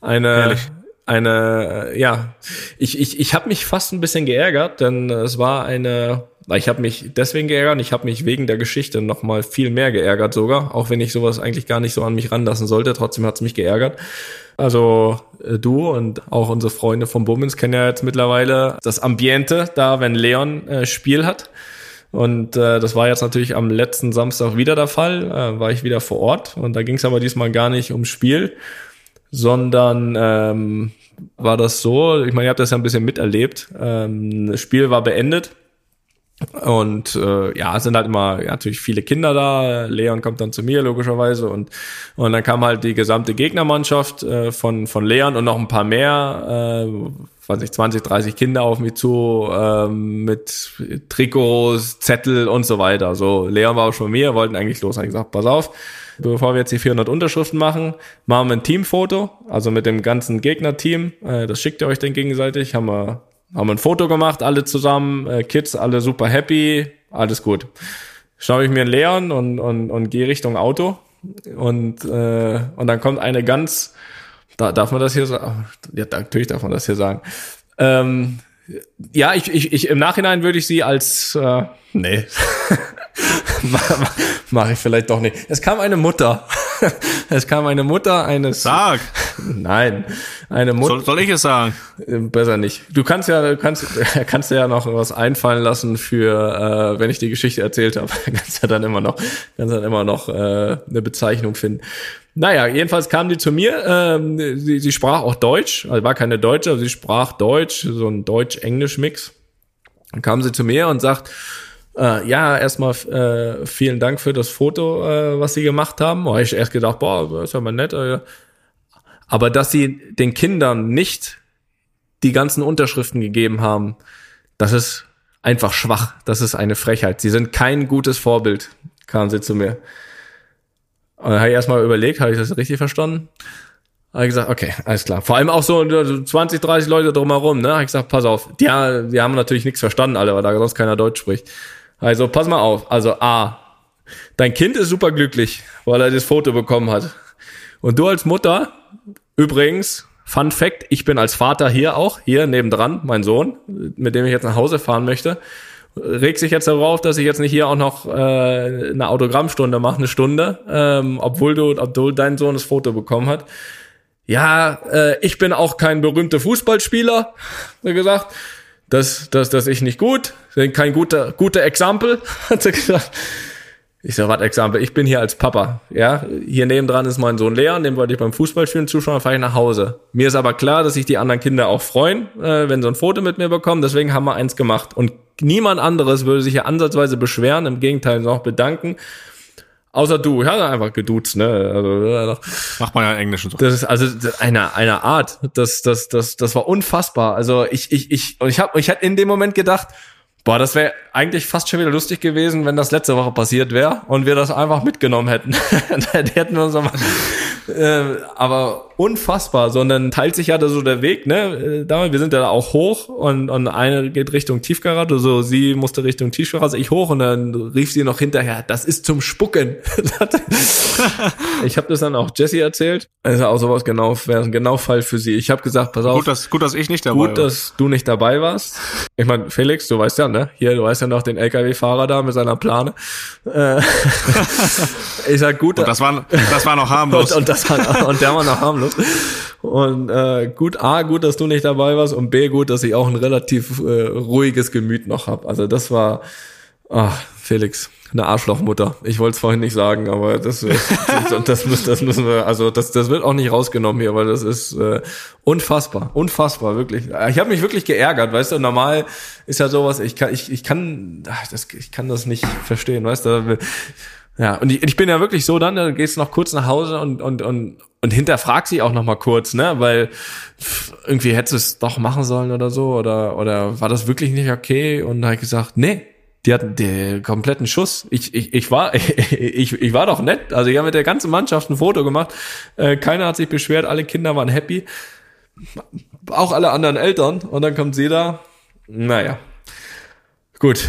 Eine, Ehrlich? Eine, äh, ja, ich, ich, ich habe mich fast ein bisschen geärgert, denn es war eine, ich habe mich deswegen geärgert, ich habe mich wegen der Geschichte noch mal viel mehr geärgert sogar, auch wenn ich sowas eigentlich gar nicht so an mich ranlassen sollte, trotzdem hat's mich geärgert. Also äh, du und auch unsere Freunde vom Bummens kennen ja jetzt mittlerweile das Ambiente da, wenn Leon äh, Spiel hat. Und äh, das war jetzt natürlich am letzten Samstag wieder der Fall, äh, war ich wieder vor Ort und da ging es aber diesmal gar nicht ums Spiel, sondern ähm, war das so, ich meine, ihr habt das ja ein bisschen miterlebt. Ähm, das Spiel war beendet. Und äh, ja, es sind halt immer ja, natürlich viele Kinder da. Leon kommt dann zu mir logischerweise und und dann kam halt die gesamte Gegnermannschaft äh, von von Leon und noch ein paar mehr, äh, weiß nicht, 20, 30 Kinder auf mich zu äh, mit Trikots, Zettel und so weiter. So Leon war auch schon mir, wollten eigentlich los. Ich gesagt, pass auf, bevor wir jetzt die 400 Unterschriften machen, machen wir ein Teamfoto, also mit dem ganzen Gegnerteam. Äh, das schickt ihr euch dann gegenseitig. Haben wir, haben wir ein Foto gemacht, alle zusammen, äh, Kids, alle super happy, alles gut. Schaue ich mir einen Leon und, und, und gehe Richtung Auto. Und, äh, und dann kommt eine ganz, da darf man das hier sagen? Ja, natürlich darf man das hier sagen. Ähm, ja, ich, ich, ich im Nachhinein würde ich sie als äh, nee. Mache ich vielleicht doch nicht. Es kam eine Mutter. es kam eine Mutter eines. Sag. Nein, eine Mutter. Soll, soll ich es sagen? Äh, besser nicht. Du kannst ja, kannst, kannst ja noch was einfallen lassen für, äh, wenn ich die Geschichte erzählt habe. kannst ja dann immer noch, kannst dann immer noch äh, eine Bezeichnung finden. Naja, jedenfalls kam die zu mir. Ähm, sie, sie sprach auch Deutsch, also war keine Deutsche, aber sie sprach Deutsch, so ein Deutsch-Englisch-Mix. Dann kam sie zu mir und sagt, äh, ja, erstmal äh, vielen Dank für das Foto, äh, was Sie gemacht haben. Da habe ich erst gedacht, boah, ist ja mal nett. Äh. Aber dass Sie den Kindern nicht die ganzen Unterschriften gegeben haben, das ist einfach schwach. Das ist eine Frechheit. Sie sind kein gutes Vorbild, kamen sie zu mir. Und dann habe ich erstmal überlegt, habe ich das richtig verstanden? Habe ich gesagt, okay, alles klar. Vor allem auch so 20, 30 Leute drumherum, ne? Habe ich gesagt, pass auf. Die, die haben natürlich nichts verstanden, alle, weil da sonst keiner Deutsch spricht. Also pass mal auf. Also A, dein Kind ist super glücklich, weil er das Foto bekommen hat. Und du als Mutter, übrigens, Fun Fact, ich bin als Vater hier auch, hier nebendran, mein Sohn, mit dem ich jetzt nach Hause fahren möchte, regt sich jetzt darauf, dass ich jetzt nicht hier auch noch äh, eine Autogrammstunde mache, eine Stunde, ähm, obwohl du, obwohl dein Sohn das Foto bekommen hat. Ja, äh, ich bin auch kein berühmter Fußballspieler, wie gesagt das, das, das ich nicht gut, kein guter, guter Exempel, hat sie gesagt. Ich sag, was Exempel? Ich bin hier als Papa, ja. Hier nebendran ist mein Sohn Leon, dem wollte ich beim Fußballspielen zuschauen, fahre ich nach Hause. Mir ist aber klar, dass sich die anderen Kinder auch freuen, äh, wenn sie ein Foto mit mir bekommen, deswegen haben wir eins gemacht. Und niemand anderes würde sich hier ansatzweise beschweren, im Gegenteil noch bedanken. Außer du, hatte einfach geduzt, ne? Also, Macht man ja in Englisch und so. Das ist also eine, eine Art. Das, das, das, das war unfassbar. Also ich, ich, ich, und ich habe, ich hatte in dem Moment gedacht, boah, das wäre eigentlich fast schon wieder lustig gewesen, wenn das letzte Woche passiert wäre und wir das einfach mitgenommen hätten. Dann hätten wir uns mal, äh, aber unfassbar, sondern teilt sich ja da so der Weg, ne? Äh, Damals, wir sind ja auch hoch und, und eine geht Richtung Tiefgarage, so sie musste Richtung Tiefgarage, ich hoch und dann rief sie noch hinterher, das ist zum Spucken. ich habe das dann auch Jessie erzählt. Ist auch sowas genau, wäre ein genau Fall für sie. Ich habe gesagt, pass auf. Gut, dass, gut, dass ich nicht dabei Gut, war. dass du nicht dabei warst. Ich meine, Felix, du weißt ja, ne? Hier, du weißt ja noch den LKW-Fahrer da mit seiner Plane. Äh, ich sag gut, Und das war, das war noch harmlos. und, und, das war, und der war noch harmlos. Und äh, gut, A, gut, dass du nicht dabei warst und B, gut, dass ich auch ein relativ äh, ruhiges Gemüt noch hab. Also das war, ach, Felix, eine Arschlochmutter. Ich wollte es vorhin nicht sagen, aber das, das, das, das, müssen, das müssen wir, also das, das wird auch nicht rausgenommen hier, weil das ist äh, unfassbar, unfassbar, wirklich. Ich habe mich wirklich geärgert, weißt du, normal ist ja sowas, ich kann, ich, ich kann, ach, das, ich kann das nicht verstehen, weißt du. Ja, und ich, ich bin ja wirklich so dann, dann gehst du noch kurz nach Hause und, und, und, und hinterfrag sie auch noch mal kurz, ne, weil irgendwie hättest du es doch machen sollen oder so, oder, oder war das wirklich nicht okay? Und da hab ich gesagt, nee, die hatten den kompletten Schuss. Ich, ich, ich war, ich, ich war doch nett. Also ich habe mit der ganzen Mannschaft ein Foto gemacht. Äh, keiner hat sich beschwert, alle Kinder waren happy. Auch alle anderen Eltern. Und dann kommt sie da. Naja. Gut.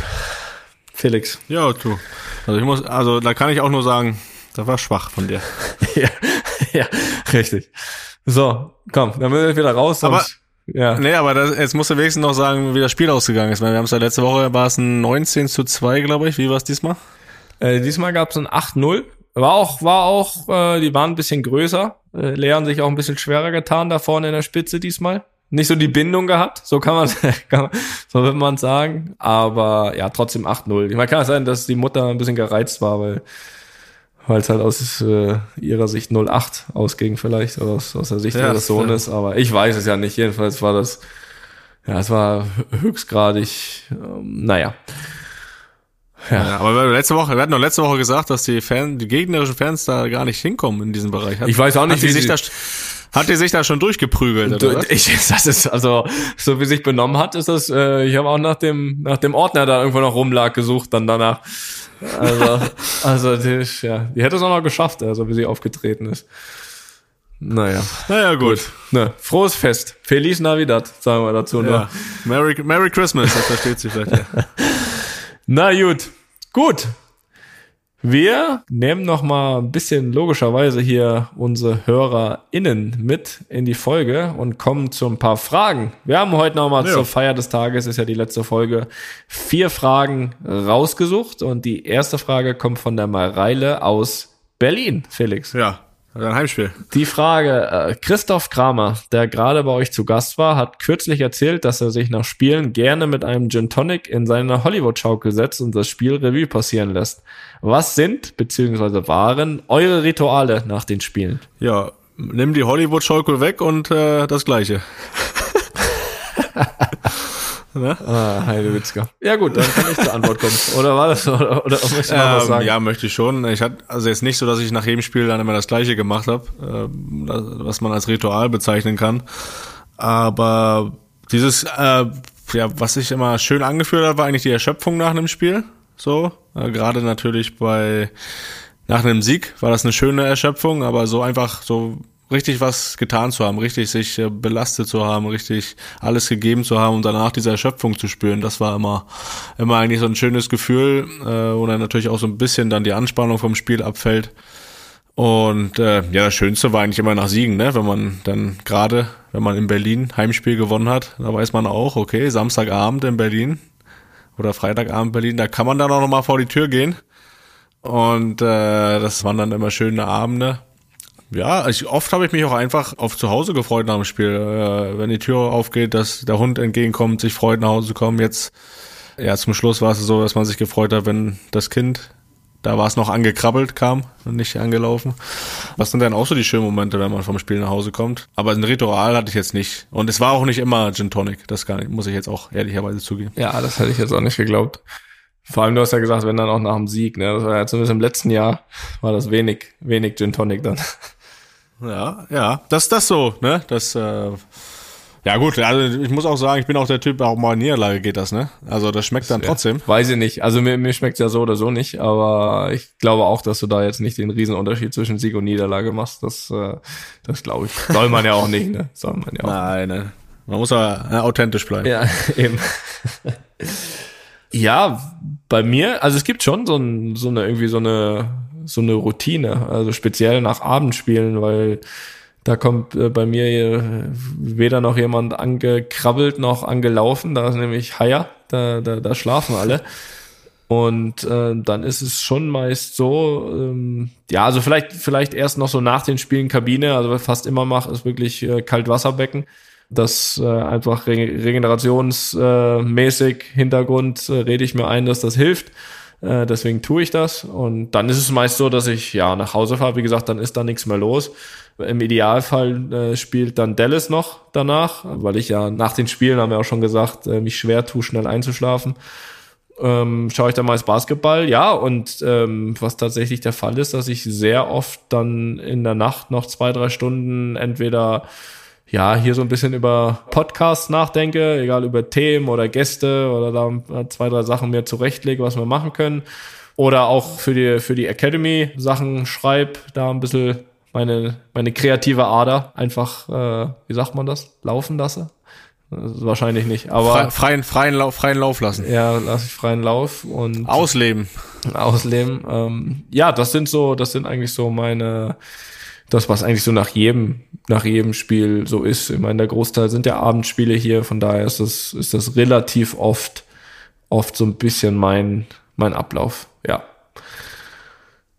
Felix. Ja, du. Also ich muss, also da kann ich auch nur sagen, das war schwach von dir. ja, ja, richtig. So, komm, dann müssen wir wieder raus. Aber- ja. Nee, aber das, jetzt musst du wenigstens noch sagen, wie das Spiel ausgegangen ist. Weil wir haben es ja letzte Woche, war es ein 19 zu 2, glaube ich. Wie war es diesmal? Äh, diesmal gab es ein 8-0. War auch, war auch, äh, die waren ein bisschen größer. Äh, haben sich auch ein bisschen schwerer getan da vorne in der Spitze diesmal. Nicht so die Bindung gehabt, so kann man, kann man so wird man sagen. Aber ja, trotzdem 8-0. Ich meine, kann es sein, dass die Mutter ein bisschen gereizt war, weil weil es halt aus äh, ihrer Sicht 08 ausging vielleicht, oder aus, aus der Sicht Ja, ihres Sohnes, aber ich weiß es ja nicht. Jedenfalls war das, ja, es war höchstgradig, ähm, naja. Ja, aber wir, letzte Woche, wir hatten doch letzte Woche gesagt, dass die Fan, die gegnerischen Fans da gar nicht hinkommen in diesem Bereich. Hat, Ich weiß auch nicht, wie sich da, hat die sich da schon durchgeprügelt, oder Du, ich, das ist also so wie sich benommen hat, ist das. Äh, ich habe auch nach dem nach dem Ordner da irgendwo noch rumlag gesucht, dann danach. Also also die, ja, die hätte es auch noch geschafft, also wie sie aufgetreten ist. Naja, Naja, gut. ne, frohes Fest, Feliz Navidad, sagen wir dazu. Ne? Ja. Merry, Merry Christmas, das versteht sie vielleicht. Ja. Na gut, gut. Wir nehmen noch mal ein bisschen logischerweise hier unsere HörerInnen mit in die Folge und kommen zu ein paar Fragen. Wir haben heute noch mal Ja. zur Feier des Tages, ist ja die letzte Folge, vier Fragen rausgesucht und die erste Frage kommt von der Mareile aus Berlin, Felix. ja, ein Heimspiel. Die Frage, äh, Christoph Kramer, der gerade bei euch zu Gast war, hat kürzlich erzählt, dass er sich nach Spielen gerne mit einem Gin Tonic in seine Hollywood-Schaukel setzt und das Spiel Revue passieren lässt. Was sind, beziehungsweise waren, eure Rituale nach den Spielen? Ja, nimm die Hollywood-Schaukel weg und äh, das Gleiche. Ah, Heidewitzka. Ja gut, dann kann ich zur Antwort kommen. Oder war das, oder, oder möchtest du noch was Ähm, sagen? ja, möchte ich schon. Ich hatte also jetzt nicht so, dass ich nach jedem Spiel dann immer das Gleiche gemacht habe, äh, das- was man als Ritual bezeichnen kann. Aber dieses, äh, ja, was sich immer schön angefühlt hat, war eigentlich die Erschöpfung nach einem Spiel. So, äh, gerade natürlich bei nach einem Sieg war das eine schöne Erschöpfung, aber so einfach so richtig was getan zu haben, richtig sich äh, belastet zu haben, richtig alles gegeben zu haben und danach diese Erschöpfung zu spüren, das war immer immer eigentlich so ein schönes Gefühl, äh, wo dann natürlich auch so ein bisschen dann die Anspannung vom Spiel abfällt. Und äh, ja, das Schönste war eigentlich immer nach Siegen, ne? Wenn man dann gerade, wenn man in Berlin Heimspiel gewonnen hat, da weiß man auch, okay, Samstagabend in Berlin oder Freitagabend Berlin, da kann man dann auch noch mal vor die Tür gehen. Und äh, das waren dann immer schöne Abende. Ja, ich, oft habe ich mich auch einfach auf zu Hause gefreut nach dem Spiel. Äh, wenn die Tür aufgeht, dass der Hund entgegenkommt, sich freut, nach Hause zu kommen. Jetzt, ja, zum Schluss war es so, dass man sich gefreut hat, wenn das Kind, da war es noch angekrabbelt, kam und nicht angelaufen. Was sind dann auch so die schönen Momente, wenn man vom Spiel nach Hause kommt? Aber ein Ritual hatte ich jetzt nicht. Und es war auch nicht immer Gin Tonic. Das gar nicht, muss ich jetzt auch ehrlicherweise zugeben. Ja, das hätte ich jetzt auch nicht geglaubt. Vor allem, du hast ja gesagt, wenn dann auch nach dem Sieg, ne? Das war ja zumindest im letzten Jahr, war das wenig, wenig Gin Tonic dann. Ja, ja, das das so, ne? Das äh, Ja gut, also ich muss auch sagen, ich bin auch der Typ, auch mal in Niederlage geht das, ne? Also das schmeckt dann trotzdem. Weiß ich nicht. Also mir, mir schmeckt's ja so oder so nicht, aber ich glaube auch, dass du da jetzt nicht den Riesenunterschied zwischen Sieg und Niederlage machst. Das, äh, das glaube ich. Soll man ja auch nicht, ne? Soll man ja auch. Nein, nein. Man muss aber ja, authentisch bleiben. Ja, eben. ja, bei mir, also es gibt schon so, ein, so eine irgendwie so eine so eine Routine, also speziell nach Abendspielen, weil da kommt äh, bei mir weder noch jemand angekrabbelt noch angelaufen. Da ist nämlich Haier, da, da, da schlafen alle. Und äh, dann ist es schon meist so, ähm, ja, also vielleicht, vielleicht erst noch so nach den Spielen Kabine, also was fast immer mache, ist wirklich äh, Kaltwasserbecken. Das äh, einfach re regenerationsmäßig Hintergrund äh, rede ich mir ein, dass das hilft. Äh, deswegen tue ich das. Und dann ist es meist so, dass ich ja nach Hause fahre. Wie gesagt, dann ist da nichts mehr los. Im Idealfall äh, spielt dann Dallas noch danach, weil ich ja nach den Spielen, haben wir auch schon gesagt, äh, mich schwer tue, schnell einzuschlafen. Ähm, schaue ich dann meist Basketball, ja, und ähm, was tatsächlich der Fall ist, dass ich sehr oft dann in der Nacht noch zwei, drei Stunden entweder ja, hier so ein bisschen über Podcasts nachdenke, egal über Themen oder Gäste oder da zwei, drei Sachen mir zurechtlege, was wir machen können. Oder auch für die, für die Academy Sachen schreib, da ein bisschen meine, meine kreative Ader einfach, äh, wie sagt man das, laufen lasse. Wahrscheinlich nicht, aber. Fre freien, freien, Lauf, freien Lauf lassen. Ja, lasse ich freien Lauf und. Ausleben. Ausleben. Ähm, ja, das sind so, das sind eigentlich so meine, das, was eigentlich so nach jedem, nach jedem Spiel so ist. Ich meine, der Großteil sind ja Abendspiele hier, von daher ist das, ist das relativ oft, oft so ein bisschen mein, mein Ablauf. Ja.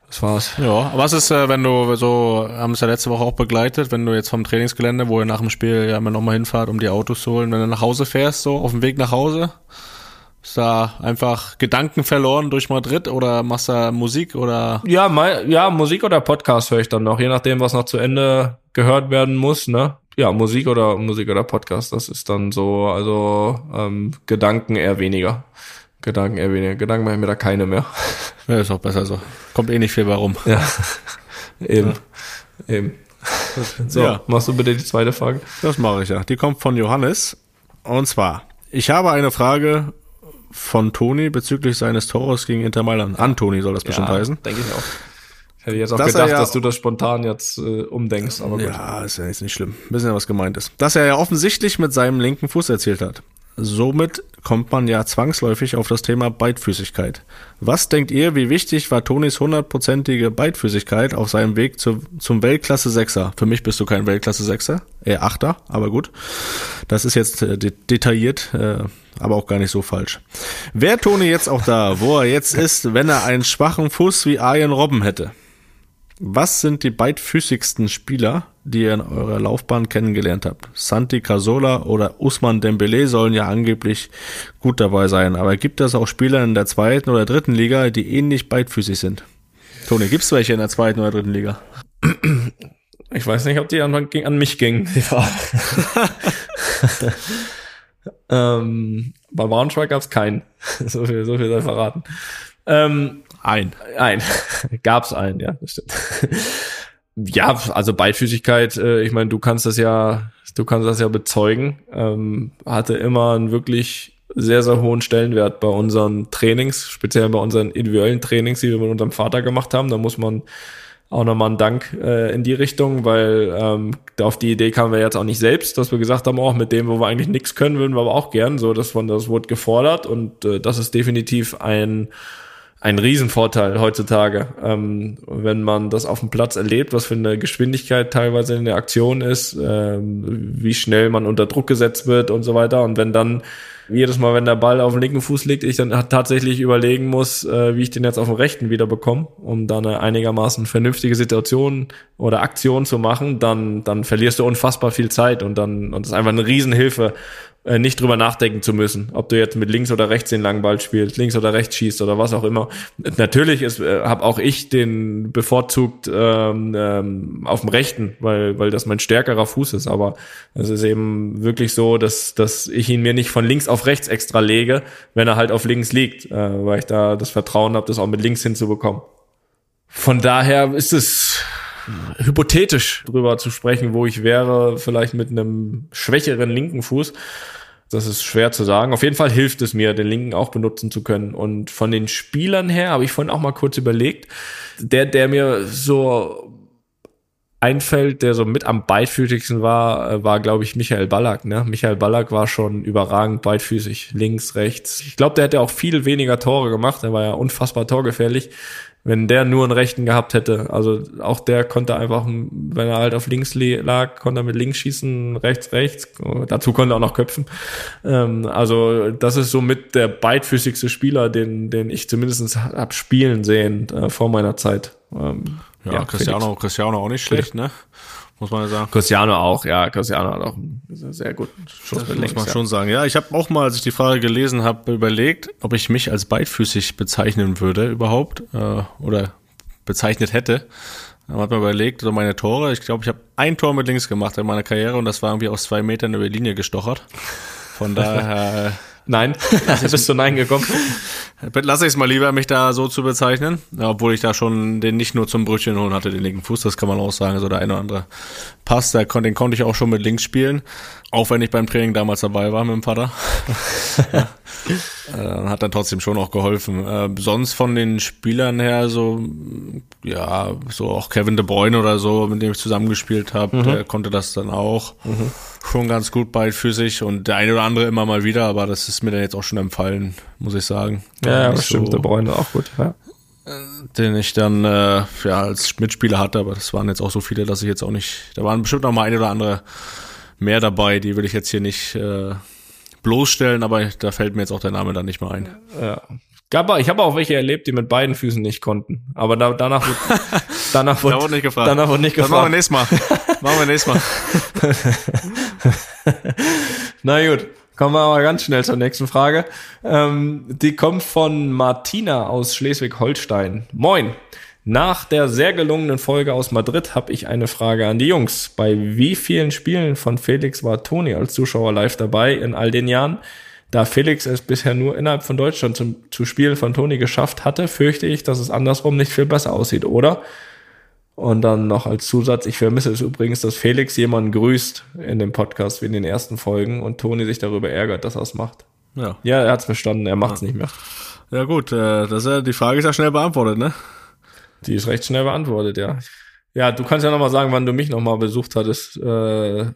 Das war's. Ja, was ist, äh, wenn du so, haben es ja letzte Woche auch begleitet, wenn du jetzt vom Trainingsgelände, wo ihr nach dem Spiel ja immer nochmal hinfahrt, um die Autos zu holen, wenn du nach Hause fährst, so auf dem Weg nach Hause, ist da einfach Gedanken verloren durch Madrid oder machst du Musik oder? Ja, mal, ja, Musik oder Podcast höre ich dann noch, je nachdem, was noch zu Ende gehört werden muss, ne? Ja, Musik oder Musik oder Podcast, das ist dann so, also ähm, Gedanken eher weniger. Gedanken eher weniger. Gedanken mache ich mir da keine mehr. Ja, ist auch besser so. Kommt eh nicht viel warum. Ja, eben. Ja. Eben. So, ja. machst du bitte die zweite Frage? Das mache ich ja. Die kommt von Johannes. Und zwar, ich habe eine Frage von Toni bezüglich seines Tores gegen Inter Mailand. Antoni soll das bestimmt ja, heißen. denke ich auch. Ich hätte jetzt auch dass gedacht, ja dass du das spontan jetzt äh, umdenkst. Aber gut. Ja, ist ja jetzt nicht schlimm. Wissen ja, was gemeint ist. Dass er ja offensichtlich mit seinem linken Fuß erzielt hat. Somit kommt man ja zwangsläufig auf das Thema Beidfüßigkeit. Was denkt ihr, wie wichtig war Tonis hundertprozentige Beidfüßigkeit auf seinem Weg zu, zum Weltklasse Sechser? Für mich bist du kein Weltklasse Sechser, eher Achter, aber gut. Das ist jetzt äh, detailliert, äh, aber auch gar nicht so falsch. Wäre Toni jetzt auch da, wo er jetzt ist, wenn er einen schwachen Fuß wie Arjen Robben hätte? Was sind die beidfüßigsten Spieler, die ihr in eurer Laufbahn kennengelernt habt? Santi Casola oder Usman Dembele sollen ja angeblich gut dabei sein, aber gibt es auch Spieler in der zweiten oder dritten Liga, die ähnlich beidfüßig sind? Toni, gibt es welche in der zweiten oder dritten Liga? Ich weiß nicht, ob die an, an mich gingen, die Frage. ähm, bei Braunschweig gab es keinen. so viel, so viel sei verraten. Ähm, ein. Ein. Gab's einen, ja, das stimmt. ja, also Beidfüßigkeit, äh, ich meine, du kannst das ja, du kannst das ja bezeugen, ähm, hatte immer einen wirklich sehr, sehr hohen Stellenwert bei unseren Trainings, speziell bei unseren individuellen Trainings, die wir mit unserem Vater gemacht haben. Da muss man auch nochmal einen Dank äh, in die Richtung, weil ähm, auf die Idee kamen wir jetzt auch nicht selbst, dass wir gesagt haben, auch mit dem, wo wir eigentlich nichts können, würden wir aber auch gern. So, das, von, das wurde gefordert und äh, das ist definitiv ein ein Riesenvorteil heutzutage, ähm, wenn man das auf dem Platz erlebt, was für eine Geschwindigkeit teilweise in der Aktion ist, ähm, wie schnell man unter Druck gesetzt wird und so weiter. Und wenn dann jedes Mal, wenn der Ball auf dem linken Fuß liegt, ich dann tatsächlich überlegen muss, äh, wie ich den jetzt auf dem rechten wieder bekomme, um da eine einigermaßen vernünftige Situation oder Aktion zu machen, dann, dann verlierst du unfassbar viel Zeit und dann, und das ist einfach eine Riesenhilfe, nicht drüber nachdenken zu müssen, ob du jetzt mit links oder rechts den langen Ball spielst, links oder rechts schießt oder was auch immer. Natürlich ist, äh, habe auch ich den bevorzugt ähm, ähm, auf dem rechten, weil weil das mein stärkerer Fuß ist. Aber es ist eben wirklich so, dass dass ich ihn mir nicht von links auf rechts extra lege, wenn er halt auf links liegt, äh, weil ich da das Vertrauen habe, das auch mit links hinzubekommen. Von daher ist es hypothetisch drüber zu sprechen, wo ich wäre, vielleicht mit einem schwächeren linken Fuß. Das ist schwer zu sagen. Auf jeden Fall hilft es mir, den linken auch benutzen zu können. Und von den Spielern her habe ich vorhin auch mal kurz überlegt, der, der mir so einfällt, der so mit am beidfüßigsten war, äh, war, glaube ich, Michael Ballack. Ne? Michael Ballack war schon überragend beidfüßig, links, rechts. Ich glaube, der hätte auch viel weniger Tore gemacht. Er war ja unfassbar torgefährlich. Wenn der nur einen rechten gehabt hätte, also auch der konnte einfach, wenn er halt auf links lag, konnte er mit links schießen, rechts, rechts. Dazu konnte er auch noch köpfen. Ähm, also das ist so mit der beidfüßigste Spieler, den, den ich zumindest hab spielen sehen äh, vor meiner Zeit. Ähm, ja, ja Cristiano, Felix. Cristiano auch nicht schlecht, ne? Muss man ja sagen. Cristiano auch, ja. Cristiano hat auch einen sehr guten Schuss mit links. Muss man ja. schon sagen. Ja, ich habe auch mal, als ich die Frage gelesen habe, überlegt, ob ich mich als beidfüßig bezeichnen würde überhaupt äh, oder bezeichnet hätte. Dann hat man überlegt, so meine Tore. Ich glaube, ich habe ein Tor mit links gemacht in meiner Karriere und das war irgendwie aus zwei Metern über die Linie gestochert. Von daher Nein, bist du Nein gekommen? Lass ich es mal lieber, mich da so zu bezeichnen. Obwohl ich da schon den nicht nur zum Brötchen holen hatte, den linken Fuß, das kann man auch sagen. So der eine oder andere Pass, der, den konnte ich auch schon mit links spielen. Auch wenn ich beim Training damals dabei war mit dem Vater. ja. äh, hat dann trotzdem schon auch geholfen. Äh, sonst von den Spielern her so, ja, so auch Kevin De Bruyne oder so, mit dem ich zusammengespielt habe, mhm. der konnte das dann auch. Mhm. Schon ganz gut beidfüßig und der eine oder andere immer mal wieder, aber das ist mir dann jetzt auch schon empfallen, muss ich sagen. Ja, ja stimmt, so, De Bruyne auch gut, ja den ich dann äh, ja als Mitspieler hatte, aber das waren jetzt auch so viele, dass ich jetzt auch nicht. Da waren bestimmt noch mal eine oder andere mehr dabei, die will ich jetzt hier nicht äh, bloßstellen, aber da fällt mir jetzt auch der Name dann nicht mehr ein. Ja. Gab ich habe auch welche erlebt, die mit beiden Füßen nicht konnten. Aber da, danach wird, danach wird, da wurde nicht gefragt. Danach wurde nicht gefragt. Das machen wir nächstes Mal. machen wir nächstes Mal. Na gut. Kommen wir aber ganz schnell zur nächsten Frage. Ähm, die kommt von Martina aus Schleswig-Holstein. Moin. Nach der sehr gelungenen Folge aus Madrid habe ich eine Frage an die Jungs. Bei wie vielen Spielen von Felix war Toni als Zuschauer live dabei in all den Jahren? Da Felix es bisher nur innerhalb von Deutschland zum, zu Spielen von Toni geschafft hatte, fürchte ich, dass es andersrum nicht viel besser aussieht, oder? Und dann noch als Zusatz, ich vermisse es übrigens, dass Felix jemanden grüßt in dem Podcast wie in den ersten Folgen und Toni sich darüber ärgert, dass er es macht. Ja. Ja, er hat es verstanden, er macht es ja. nicht mehr. Ja gut, äh, das ist ja, die Frage ist ja schnell beantwortet, ne? Die ist recht schnell beantwortet, ja. Ja, du kannst ja nochmal sagen, wann du mich nochmal besucht hattest, äh,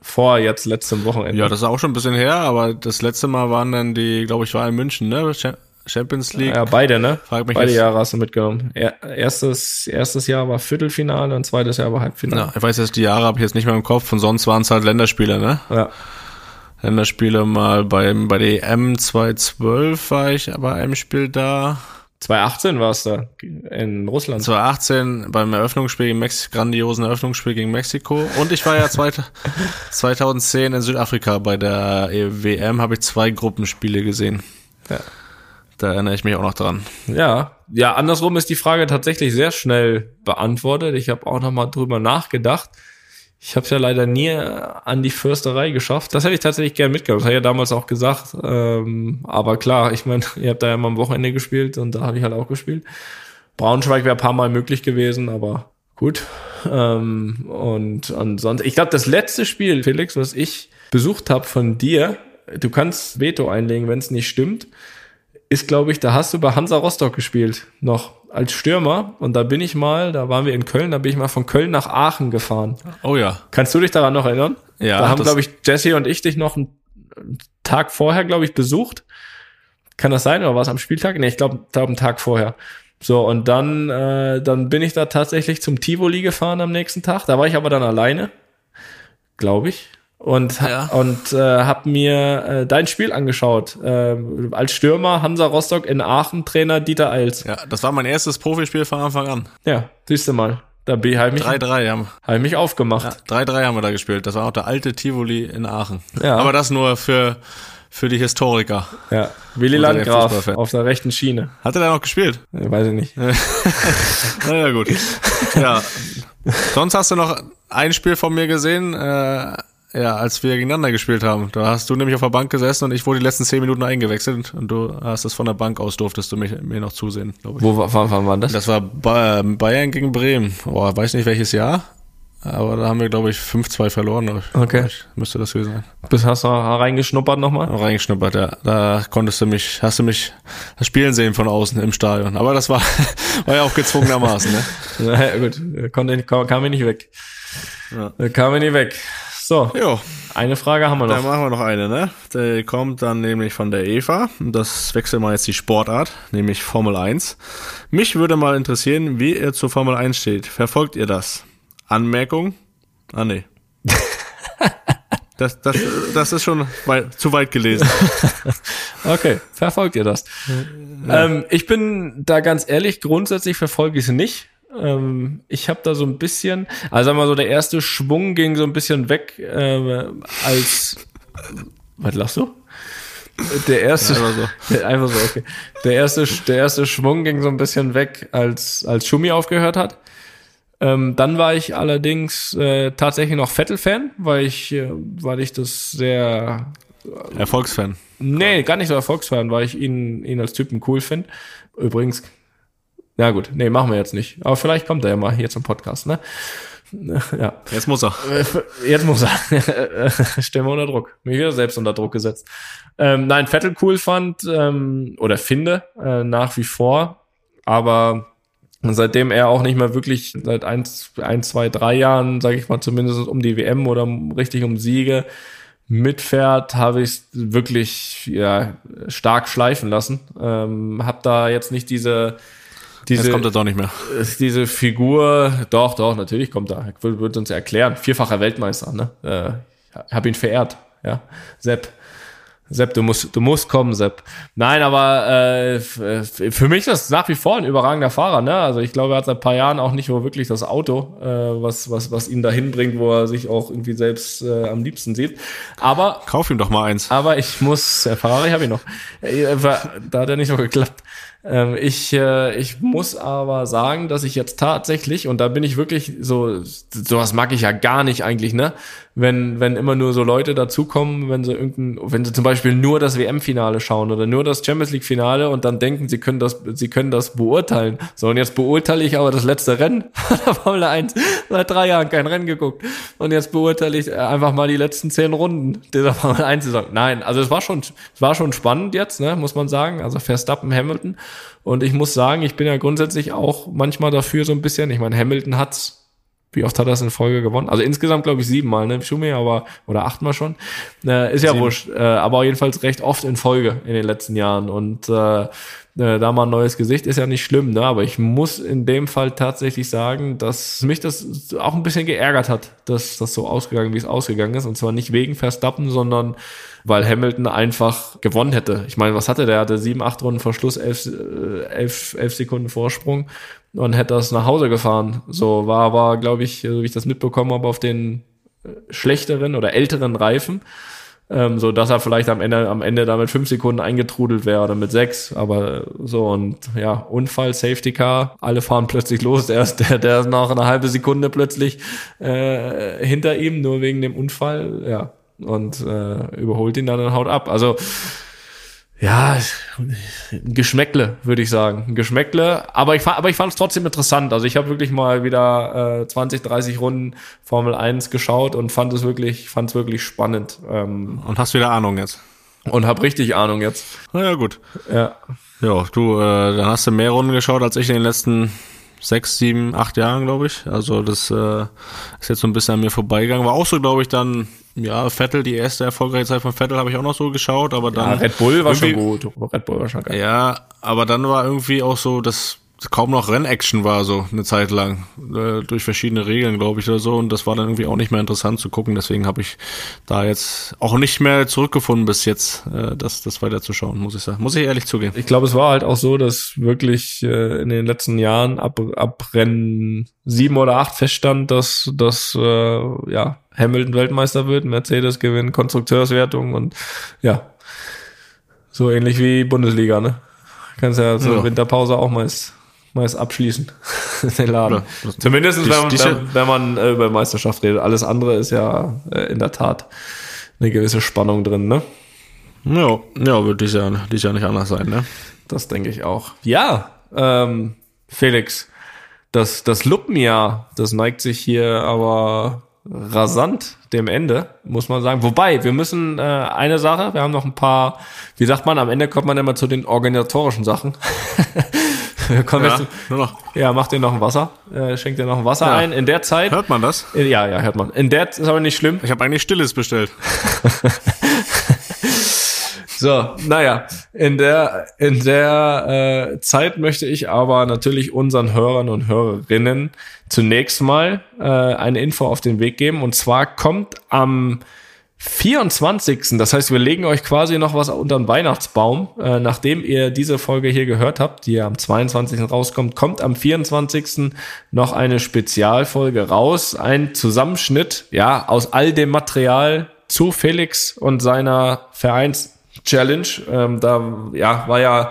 vor jetzt letztem Wochenende. Ja, das ist auch schon ein bisschen her, aber das letzte Mal waren dann die, glaube ich, war in München, ne? Champions League. Ja, beide, ne? beide Jahre hast du mitgenommen. erstes, erstes Jahr war Viertelfinale und zweites Jahr war Halbfinale. Ja, ich weiß jetzt, die Jahre habe ich jetzt nicht mehr im Kopf und sonst waren es halt Länderspiele, ne? Ja. Länderspiele mal beim, bei der EM 2012 war ich bei einem Spiel da. 2018 war es da in Russland. 2018 beim Eröffnungsspiel gegen Mexiko, grandiosen Eröffnungsspiel gegen Mexiko. Und ich war ja 2010 in Südafrika bei der WM, habe ich zwei Gruppenspiele gesehen. Ja. Da erinnere ich mich auch noch dran. Ja, ja, andersrum ist die Frage tatsächlich sehr schnell beantwortet. Ich habe auch noch mal drüber nachgedacht. Ich habe es ja leider nie an die Försterei geschafft. Das hätte ich tatsächlich gern mitgenommen. Das habe ich ja damals auch gesagt. Ähm, aber klar, ich meine, ihr habt da ja mal am Wochenende gespielt und da habe ich halt auch gespielt. Braunschweig wäre ein paar Mal möglich gewesen, aber gut. Ähm, und ansonsten, ich glaube, das letzte Spiel, Felix, was ich besucht habe von dir, du kannst Veto einlegen, wenn es nicht stimmt ist, glaube ich, da hast du bei Hansa Rostock gespielt, noch als Stürmer. Und da bin ich mal, da waren wir in Köln, da bin ich mal von Köln nach Aachen gefahren. Oh ja. Kannst du dich daran noch erinnern? Ja. Da haben, glaube ich, Jesse und ich dich noch einen Tag vorher, glaube ich, besucht. Kann das sein? Oder war es am Spieltag? Nee, ich glaube, glaub, einen Tag vorher. So, und dann, äh, dann bin ich da tatsächlich zum Tivoli gefahren am nächsten Tag. Da war ich aber dann alleine, glaube ich und ja. und äh, habe mir äh, dein Spiel angeschaut äh, als Stürmer Hansa Rostock in Aachen Trainer Dieter Eils. Ja, das war mein erstes Profispiel von Anfang an. Ja, siehst du mal. Da habe ich mich 3-3 haben hab ich mich aufgemacht. 3-3 ja, haben wir da gespielt. Das war auch der alte Tivoli in Aachen. Ja. Aber das nur für für die Historiker. Ja, Willi Landgraf auf der rechten Schiene. Hat er da noch gespielt? Ja, weiß ich nicht. naja, gut. Ja. Sonst hast du noch ein Spiel von mir gesehen, äh, Ja, als wir gegeneinander gespielt haben. Da hast du nämlich auf der Bank gesessen und ich wurde die letzten zehn Minuten eingewechselt und du hast es von der Bank aus durftest du mich, mir noch zusehen, glaube ich. Wo war, wann war das? Das war Ba- Bayern gegen Bremen. Boah, weiß nicht welches Jahr, aber da haben wir, glaube ich, 5-2 verloren. Okay. Ich, müsste das gewesen sein. Bis hast du reingeschnuppert nochmal? Reingeschnuppert, ja. Da konntest du mich, hast du mich das Spielen sehen von außen im Stadion. Aber das war, war ja auch gezwungenermaßen, ne? Naja, gut, konnte, kam, kam ich nicht weg. Ja. Kam ich nicht weg. So, Jo, eine Frage haben wir Dann noch. machen wir noch eine, ne? Die kommt dann nämlich von der Eva. Und Das wechseln wir jetzt die Sportart, nämlich Formel 1. Mich würde mal interessieren, wie ihr zur Formel 1 steht. Verfolgt ihr das? Anmerkung? Ah, nee. Das, das, das ist schon weit, zu weit gelesen. Okay, verfolgt ihr das? Ähm, ich bin da ganz ehrlich, grundsätzlich verfolge ich es nicht. Ähm, ich habe da so ein bisschen, also sagen wir mal so, der erste Schwung ging so ein bisschen weg, äh, als was lachst du? Der erste, Ja, einfach Der, einfach so, okay. Der erste, der erste Schwung ging so ein bisschen weg, als, als Schumi aufgehört hat. Ähm, dann war ich allerdings äh, tatsächlich noch Vettel-Fan, weil ich, äh, weil ich das sehr Erfolgsfan. Nee, gar nicht so Erfolgsfan, weil ich ihn, ihn als Typen cool finde. Übrigens, na gut, nee, machen wir jetzt nicht. Aber vielleicht kommt er ja mal hier zum Podcast, ne? Ja. Jetzt muss er. Äh, Jetzt muss er. Stellen wir unter Druck. Mich wieder selbst unter Druck gesetzt. Ähm, nein, Vettel cool fand, ähm, oder finde, äh, nach wie vor. Aber seitdem er auch nicht mehr wirklich seit eins, ein, zwei, drei Jahren, sage ich mal, zumindest um die WM oder richtig um Siege mitfährt, habe ich wirklich ja, stark schleifen lassen. Ähm, hab da jetzt nicht diese diese, Jetzt kommt er doch nicht mehr. diese Figur, doch, doch, natürlich kommt er. Wird, wird uns erklären. Vierfacher Weltmeister, ne? Äh, hab ihn verehrt, ja. Sepp. Sepp, du musst, du musst kommen, Sepp. Nein, aber äh, äh, für mich ist das nach wie vor ein überragender Fahrer, ne? Also ich glaube, er hat seit ein paar Jahren auch nicht wirklich das Auto, äh, was, was, was ihn dahin bringt, wo er sich auch irgendwie selbst äh, am liebsten sieht. Aber Kauf ihm doch mal eins. aber ich muss, äh, Ferrari habe ich noch. Äh, war- Da hat er nicht so geklappt. Ähm, ich, äh, ich muss aber sagen, dass ich jetzt tatsächlich, und da bin ich wirklich so, sowas mag ich ja gar nicht eigentlich, ne? Wenn, wenn immer nur so Leute dazukommen, wenn sie irgendein, wenn sie zum Beispiel nur das WM-Finale schauen oder nur das Champions League-Finale und dann denken, sie können das, sie können das beurteilen. So, und jetzt beurteile ich aber das letzte Rennen der Formel 1. Seit drei Jahren kein Rennen geguckt. Und jetzt beurteile ich äh, einfach mal die letzten zehn Runden dieser Formel 1 Saison. Nein, also es war schon, es war schon spannend jetzt, ne, muss man sagen. Also Verstappen, Hamilton. Und ich muss sagen, ich bin ja grundsätzlich auch manchmal dafür so ein bisschen. Ich meine, Hamilton hat's wie oft hat er es in Folge gewonnen? Also insgesamt glaube ich siebenmal, ne? Schumi, aber oder achtmal schon. Äh, ist ja wurscht. Äh, aber jedenfalls recht oft in Folge in den letzten Jahren. Und äh, äh, da mal ein neues Gesicht ist ja nicht schlimm, ne? Aber ich muss in dem Fall tatsächlich sagen, dass mich das auch ein bisschen geärgert hat, dass das so ausgegangen, wie es ausgegangen ist. Und zwar nicht wegen Verstappen, sondern weil Hamilton einfach gewonnen hätte. Ich meine, was hatte der? Er hatte sieben, acht Runden vor Schluss, elf, äh, elf, elf Sekunden Vorsprung und hätte das nach Hause gefahren. So war aber, glaube ich, so wie ich das mitbekommen habe, auf den äh, schlechteren oder älteren Reifen, ähm, so dass er vielleicht am Ende, am Ende damit fünf Sekunden eingetrudelt wäre oder mit sechs. Aber so und ja, Unfall, Safety Car, alle fahren plötzlich los. Der ist, der, der ist nach einer halben Sekunde plötzlich äh, hinter ihm, nur wegen dem Unfall, ja. Und äh, überholt ihn dann und haut ab. Also ja, ein Geschmäckle, würde ich sagen. Ein Geschmäckle, aber ich, aber ich fand es trotzdem interessant. Also ich habe wirklich mal wieder äh, 20, 30 Runden Formel 1 geschaut und fand es wirklich, fand es wirklich spannend. Ähm, Und hast wieder Ahnung jetzt. und habe richtig Ahnung jetzt. Na ja, gut. Ja. Ja, du, äh, dann hast du mehr Runden geschaut als ich in den letzten sechs, sieben, acht Jahren, glaube ich. Also das äh, ist jetzt so ein bisschen an mir vorbeigegangen. War auch so, glaube ich, dann, ja, Vettel, die erste erfolgreiche Zeit von Vettel habe ich auch noch so geschaut, aber dann. ja, Red Bull war schon gut. Red Bull war schon geil. Ja, aber dann war irgendwie auch so, dass kaum noch Rennaction war, so eine Zeit lang. Äh, durch verschiedene Regeln, glaube ich, oder so. Und das war dann irgendwie auch nicht mehr interessant zu gucken. Deswegen habe ich da jetzt auch nicht mehr zurückgefunden bis jetzt, äh, das, das weiterzuschauen, muss ich sagen. Muss ich ehrlich zugeben. Ich glaube, es war halt auch so, dass wirklich äh, in den letzten Jahren ab, ab Rennen sieben oder acht feststand, dass, dass äh, ja, Hamilton Weltmeister wird, Mercedes gewinnt Konstrukteurswertung und ja, so ähnlich wie Bundesliga, ne? Kannst ja zur Ja. Winterpause auch meist, mal jetzt abschließen, den Laden. Ja, Zumindest wenn man, die- wenn, wenn man äh, über Meisterschaft redet. Alles andere ist ja äh, in der Tat eine gewisse Spannung drin, ne? Ja, ja, wird dies Jahr, dies Jahr nicht anders sein, ne? Das denke ich auch. Ja, ähm, Felix, das, das Luppenjahr, das neigt sich hier aber rasant dem Ende, muss man sagen. Wobei, wir müssen äh, eine Sache, wir haben noch ein paar, wie sagt man, am Ende kommt man immer zu den organisatorischen Sachen. kommen Ja, nur noch. ja, macht dir noch ein Wasser, äh, schenkt dir noch ein Wasser Ja. ein. In der Zeit, Hört man das? äh, ja, ja, hört man. In der, ist aber nicht schlimm. Ich habe eigentlich Stilles bestellt. So, naja, in der, in der äh, Zeit möchte ich aber natürlich unseren Hörern und Hörerinnen zunächst mal äh, eine Info auf den Weg geben. Und zwar kommt am 24. Das heißt, wir legen euch quasi noch was unter den Weihnachtsbaum. Äh, nachdem ihr diese Folge hier gehört habt, die ja am 22. rauskommt, kommt am 24. noch eine Spezialfolge raus. Ein Zusammenschnitt, ja, aus all dem Material zu Felix und seiner Vereins-Challenge. Ähm, da, ja, war ja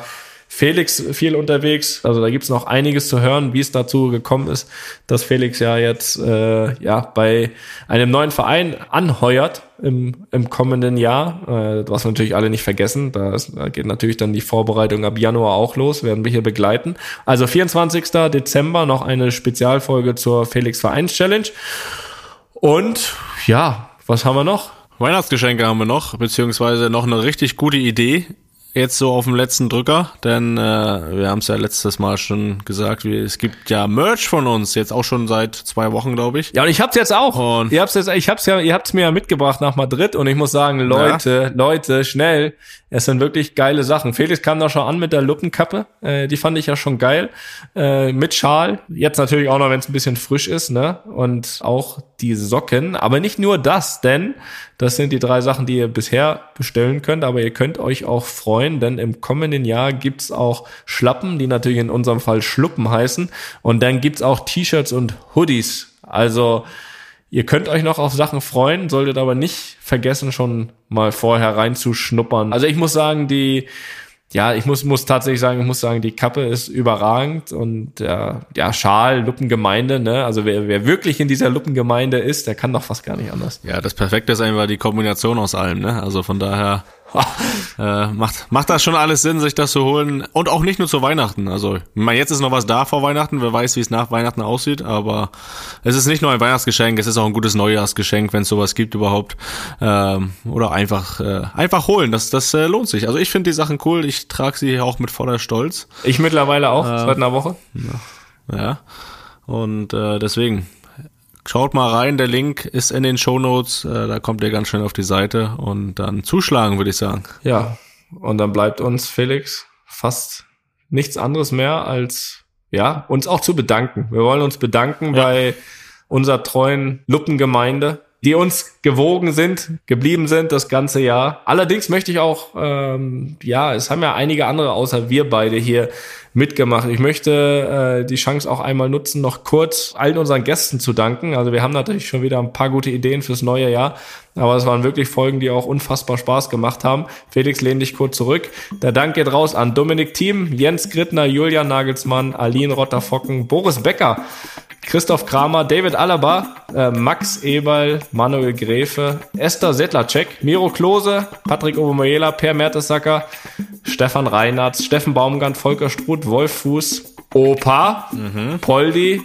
Felix viel unterwegs. Also da gibt's noch einiges zu hören, wie es dazu gekommen ist, dass Felix ja jetzt äh, ja bei einem neuen Verein anheuert im, im kommenden Jahr. Äh, was wir natürlich alle nicht vergessen. Da, ist, da geht natürlich dann die Vorbereitung ab Januar auch los, werden wir hier begleiten. Also 24. Dezember noch eine Spezialfolge zur Felix Vereins Challenge. Und ja, was haben wir noch? Weihnachtsgeschenke haben wir noch, beziehungsweise noch eine richtig gute Idee. Jetzt so auf dem letzten Drücker, denn äh, wir haben es ja letztes Mal schon gesagt, wie, es gibt ja Merch von uns, jetzt auch schon seit zwei Wochen, glaube ich. Ja, und ich hab's jetzt auch. Und- ihr habt's jetzt, ich hab's ja, ihr habt's mir ja mitgebracht nach Madrid und ich muss sagen, Leute, Leute, schnell. Es sind wirklich geile Sachen. Felix kam da schon an mit der Luppenkappe. Äh, die fand ich ja schon geil. Äh, mit Schal. Jetzt natürlich auch noch, wenn es ein bisschen frisch ist, ne? Und auch die Socken. Aber nicht nur das, denn das sind die drei Sachen, die ihr bisher bestellen könnt. Aber ihr könnt euch auch freuen, denn im kommenden Jahr gibt's auch Schlappen, die natürlich in unserem Fall Schluppen heißen. Und dann gibt's auch T-Shirts und Hoodies. Also Ihr könnt euch noch auf Sachen freuen, solltet aber nicht vergessen, schon mal vorher reinzuschnuppern. Also ich muss sagen, die, ja, ich muss, muss tatsächlich sagen, ich muss sagen, die Kappe ist überragend und ja, ja Schal, Luppengemeinde, ne? Also wer, wer wirklich in dieser Luppengemeinde ist, der kann doch fast gar nicht anders. Ja, das Perfekte ist einfach die Kombination aus allem, ne? Also von daher äh, macht, macht das schon alles Sinn, sich das zu holen. Und auch nicht nur zu Weihnachten. Also, meine, jetzt ist noch was da vor Weihnachten, wer weiß, wie es nach Weihnachten aussieht, aber es ist nicht nur ein Weihnachtsgeschenk, es ist auch ein gutes Neujahrsgeschenk, wenn es sowas gibt überhaupt. Ähm, oder einfach, äh, einfach holen, das, das äh, lohnt sich. Also ich finde die Sachen cool, ich trage sie auch mit voller Stolz. Ich mittlerweile auch, seit einer Woche. Ja. Und äh, deswegen, schaut mal rein, der Link ist in den Shownotes, äh, da kommt ihr ganz schnell auf die Seite und dann zuschlagen, würde ich sagen. Ja. Und dann bleibt uns, Felix, fast nichts anderes mehr als, ja, uns auch zu bedanken. Wir wollen uns bedanken bei unserer treuen Luppengemeinde, die uns gewogen sind, geblieben sind das ganze Jahr. Allerdings möchte ich auch, ähm, ja, es haben ja einige andere außer wir beide hier mitgemacht. Ich möchte äh, die Chance auch einmal nutzen, noch kurz allen unseren Gästen zu danken. Also wir haben natürlich schon wieder ein paar gute Ideen fürs neue Jahr, aber es waren wirklich Folgen, die auch unfassbar Spaß gemacht haben. Felix, lehn dich kurz zurück. Der Dank geht raus an Dominik Thiem, Jens Grittner, Julian Nagelsmann, Aline Rotterfocken, Boris Becker, Christoph Kramer, David Alaba, äh, Max Eberl, Manuel Gräfe, Esther Settlercheck, Miro Klose, Patrick Obermoela, Per Mertesacker, Stefan Reinhardt, Steffen Baumgart, Volker Struth, Wolf Fuß, Opa, Poldi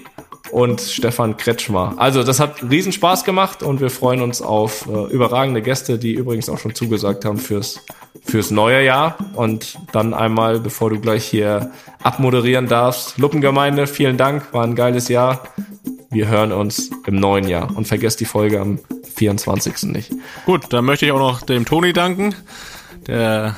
und Stefan Kretschmer. Also das hat riesen Spaß gemacht und wir freuen uns auf äh, überragende Gäste, die übrigens auch schon zugesagt haben fürs fürs neue Jahr und dann einmal, bevor du gleich hier abmoderieren darfst, Luppengemeinde, vielen Dank, war ein geiles Jahr. Wir hören uns im neuen Jahr und vergesst die Folge am 24. nicht. Gut, dann möchte ich auch noch dem Toni danken, der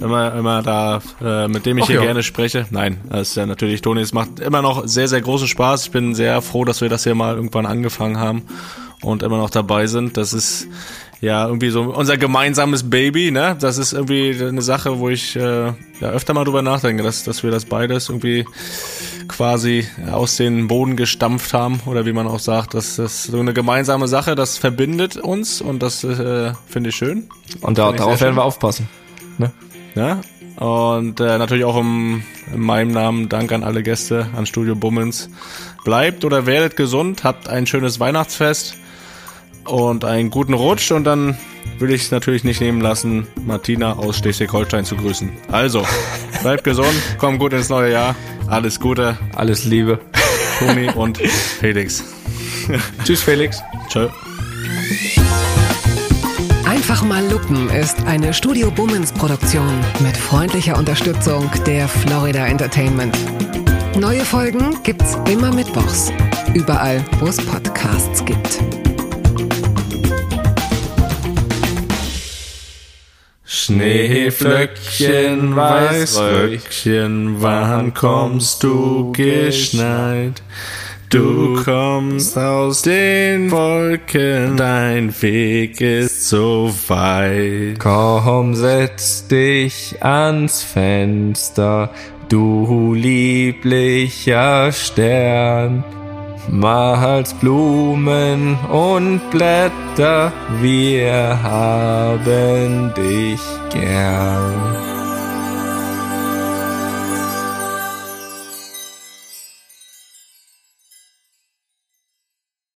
immer, immer da, äh, mit dem ich Ach hier ja. gerne spreche. Nein, das ist ja natürlich Toni, es macht immer noch sehr, sehr großen Spaß. Ich bin sehr froh, dass wir das hier mal irgendwann angefangen haben und immer noch dabei sind. Das ist ja irgendwie so unser gemeinsames Baby, ne? Das ist irgendwie eine Sache, wo ich äh, ja öfter mal drüber nachdenke, dass, dass wir das beides irgendwie quasi aus den Boden gestampft haben oder wie man auch sagt, dass das so eine gemeinsame Sache, das verbindet uns und das äh, finde ich schön. Und da, darauf werden wir aufpassen. Ne? Ja? Und äh, natürlich auch im, in meinem Namen Dank an alle Gäste an Studio Bummens. Bleibt oder werdet gesund, habt ein schönes Weihnachtsfest und einen guten Rutsch und dann will ich es natürlich nicht nehmen lassen, Martina aus Schleswig-Holstein zu grüßen. Also, bleibt gesund, kommt gut ins neue Jahr, alles Gute, Alles Liebe. Toni und Felix. Tschüss, Felix. Tschö. Einfach mal lupen ist eine Studio Bummens Produktion mit freundlicher Unterstützung der Florida Entertainment. Neue Folgen gibt's immer mittwochs. Überall, wo es Podcasts gibt. Schneeflöckchen, Weißröckchen, wann kommst du geschneit? Du kommst aus den Wolken, dein Weg ist so weit. Komm, setz dich ans Fenster, du lieblicher Stern. Mal's Blumen und Blätter, wir haben dich gern.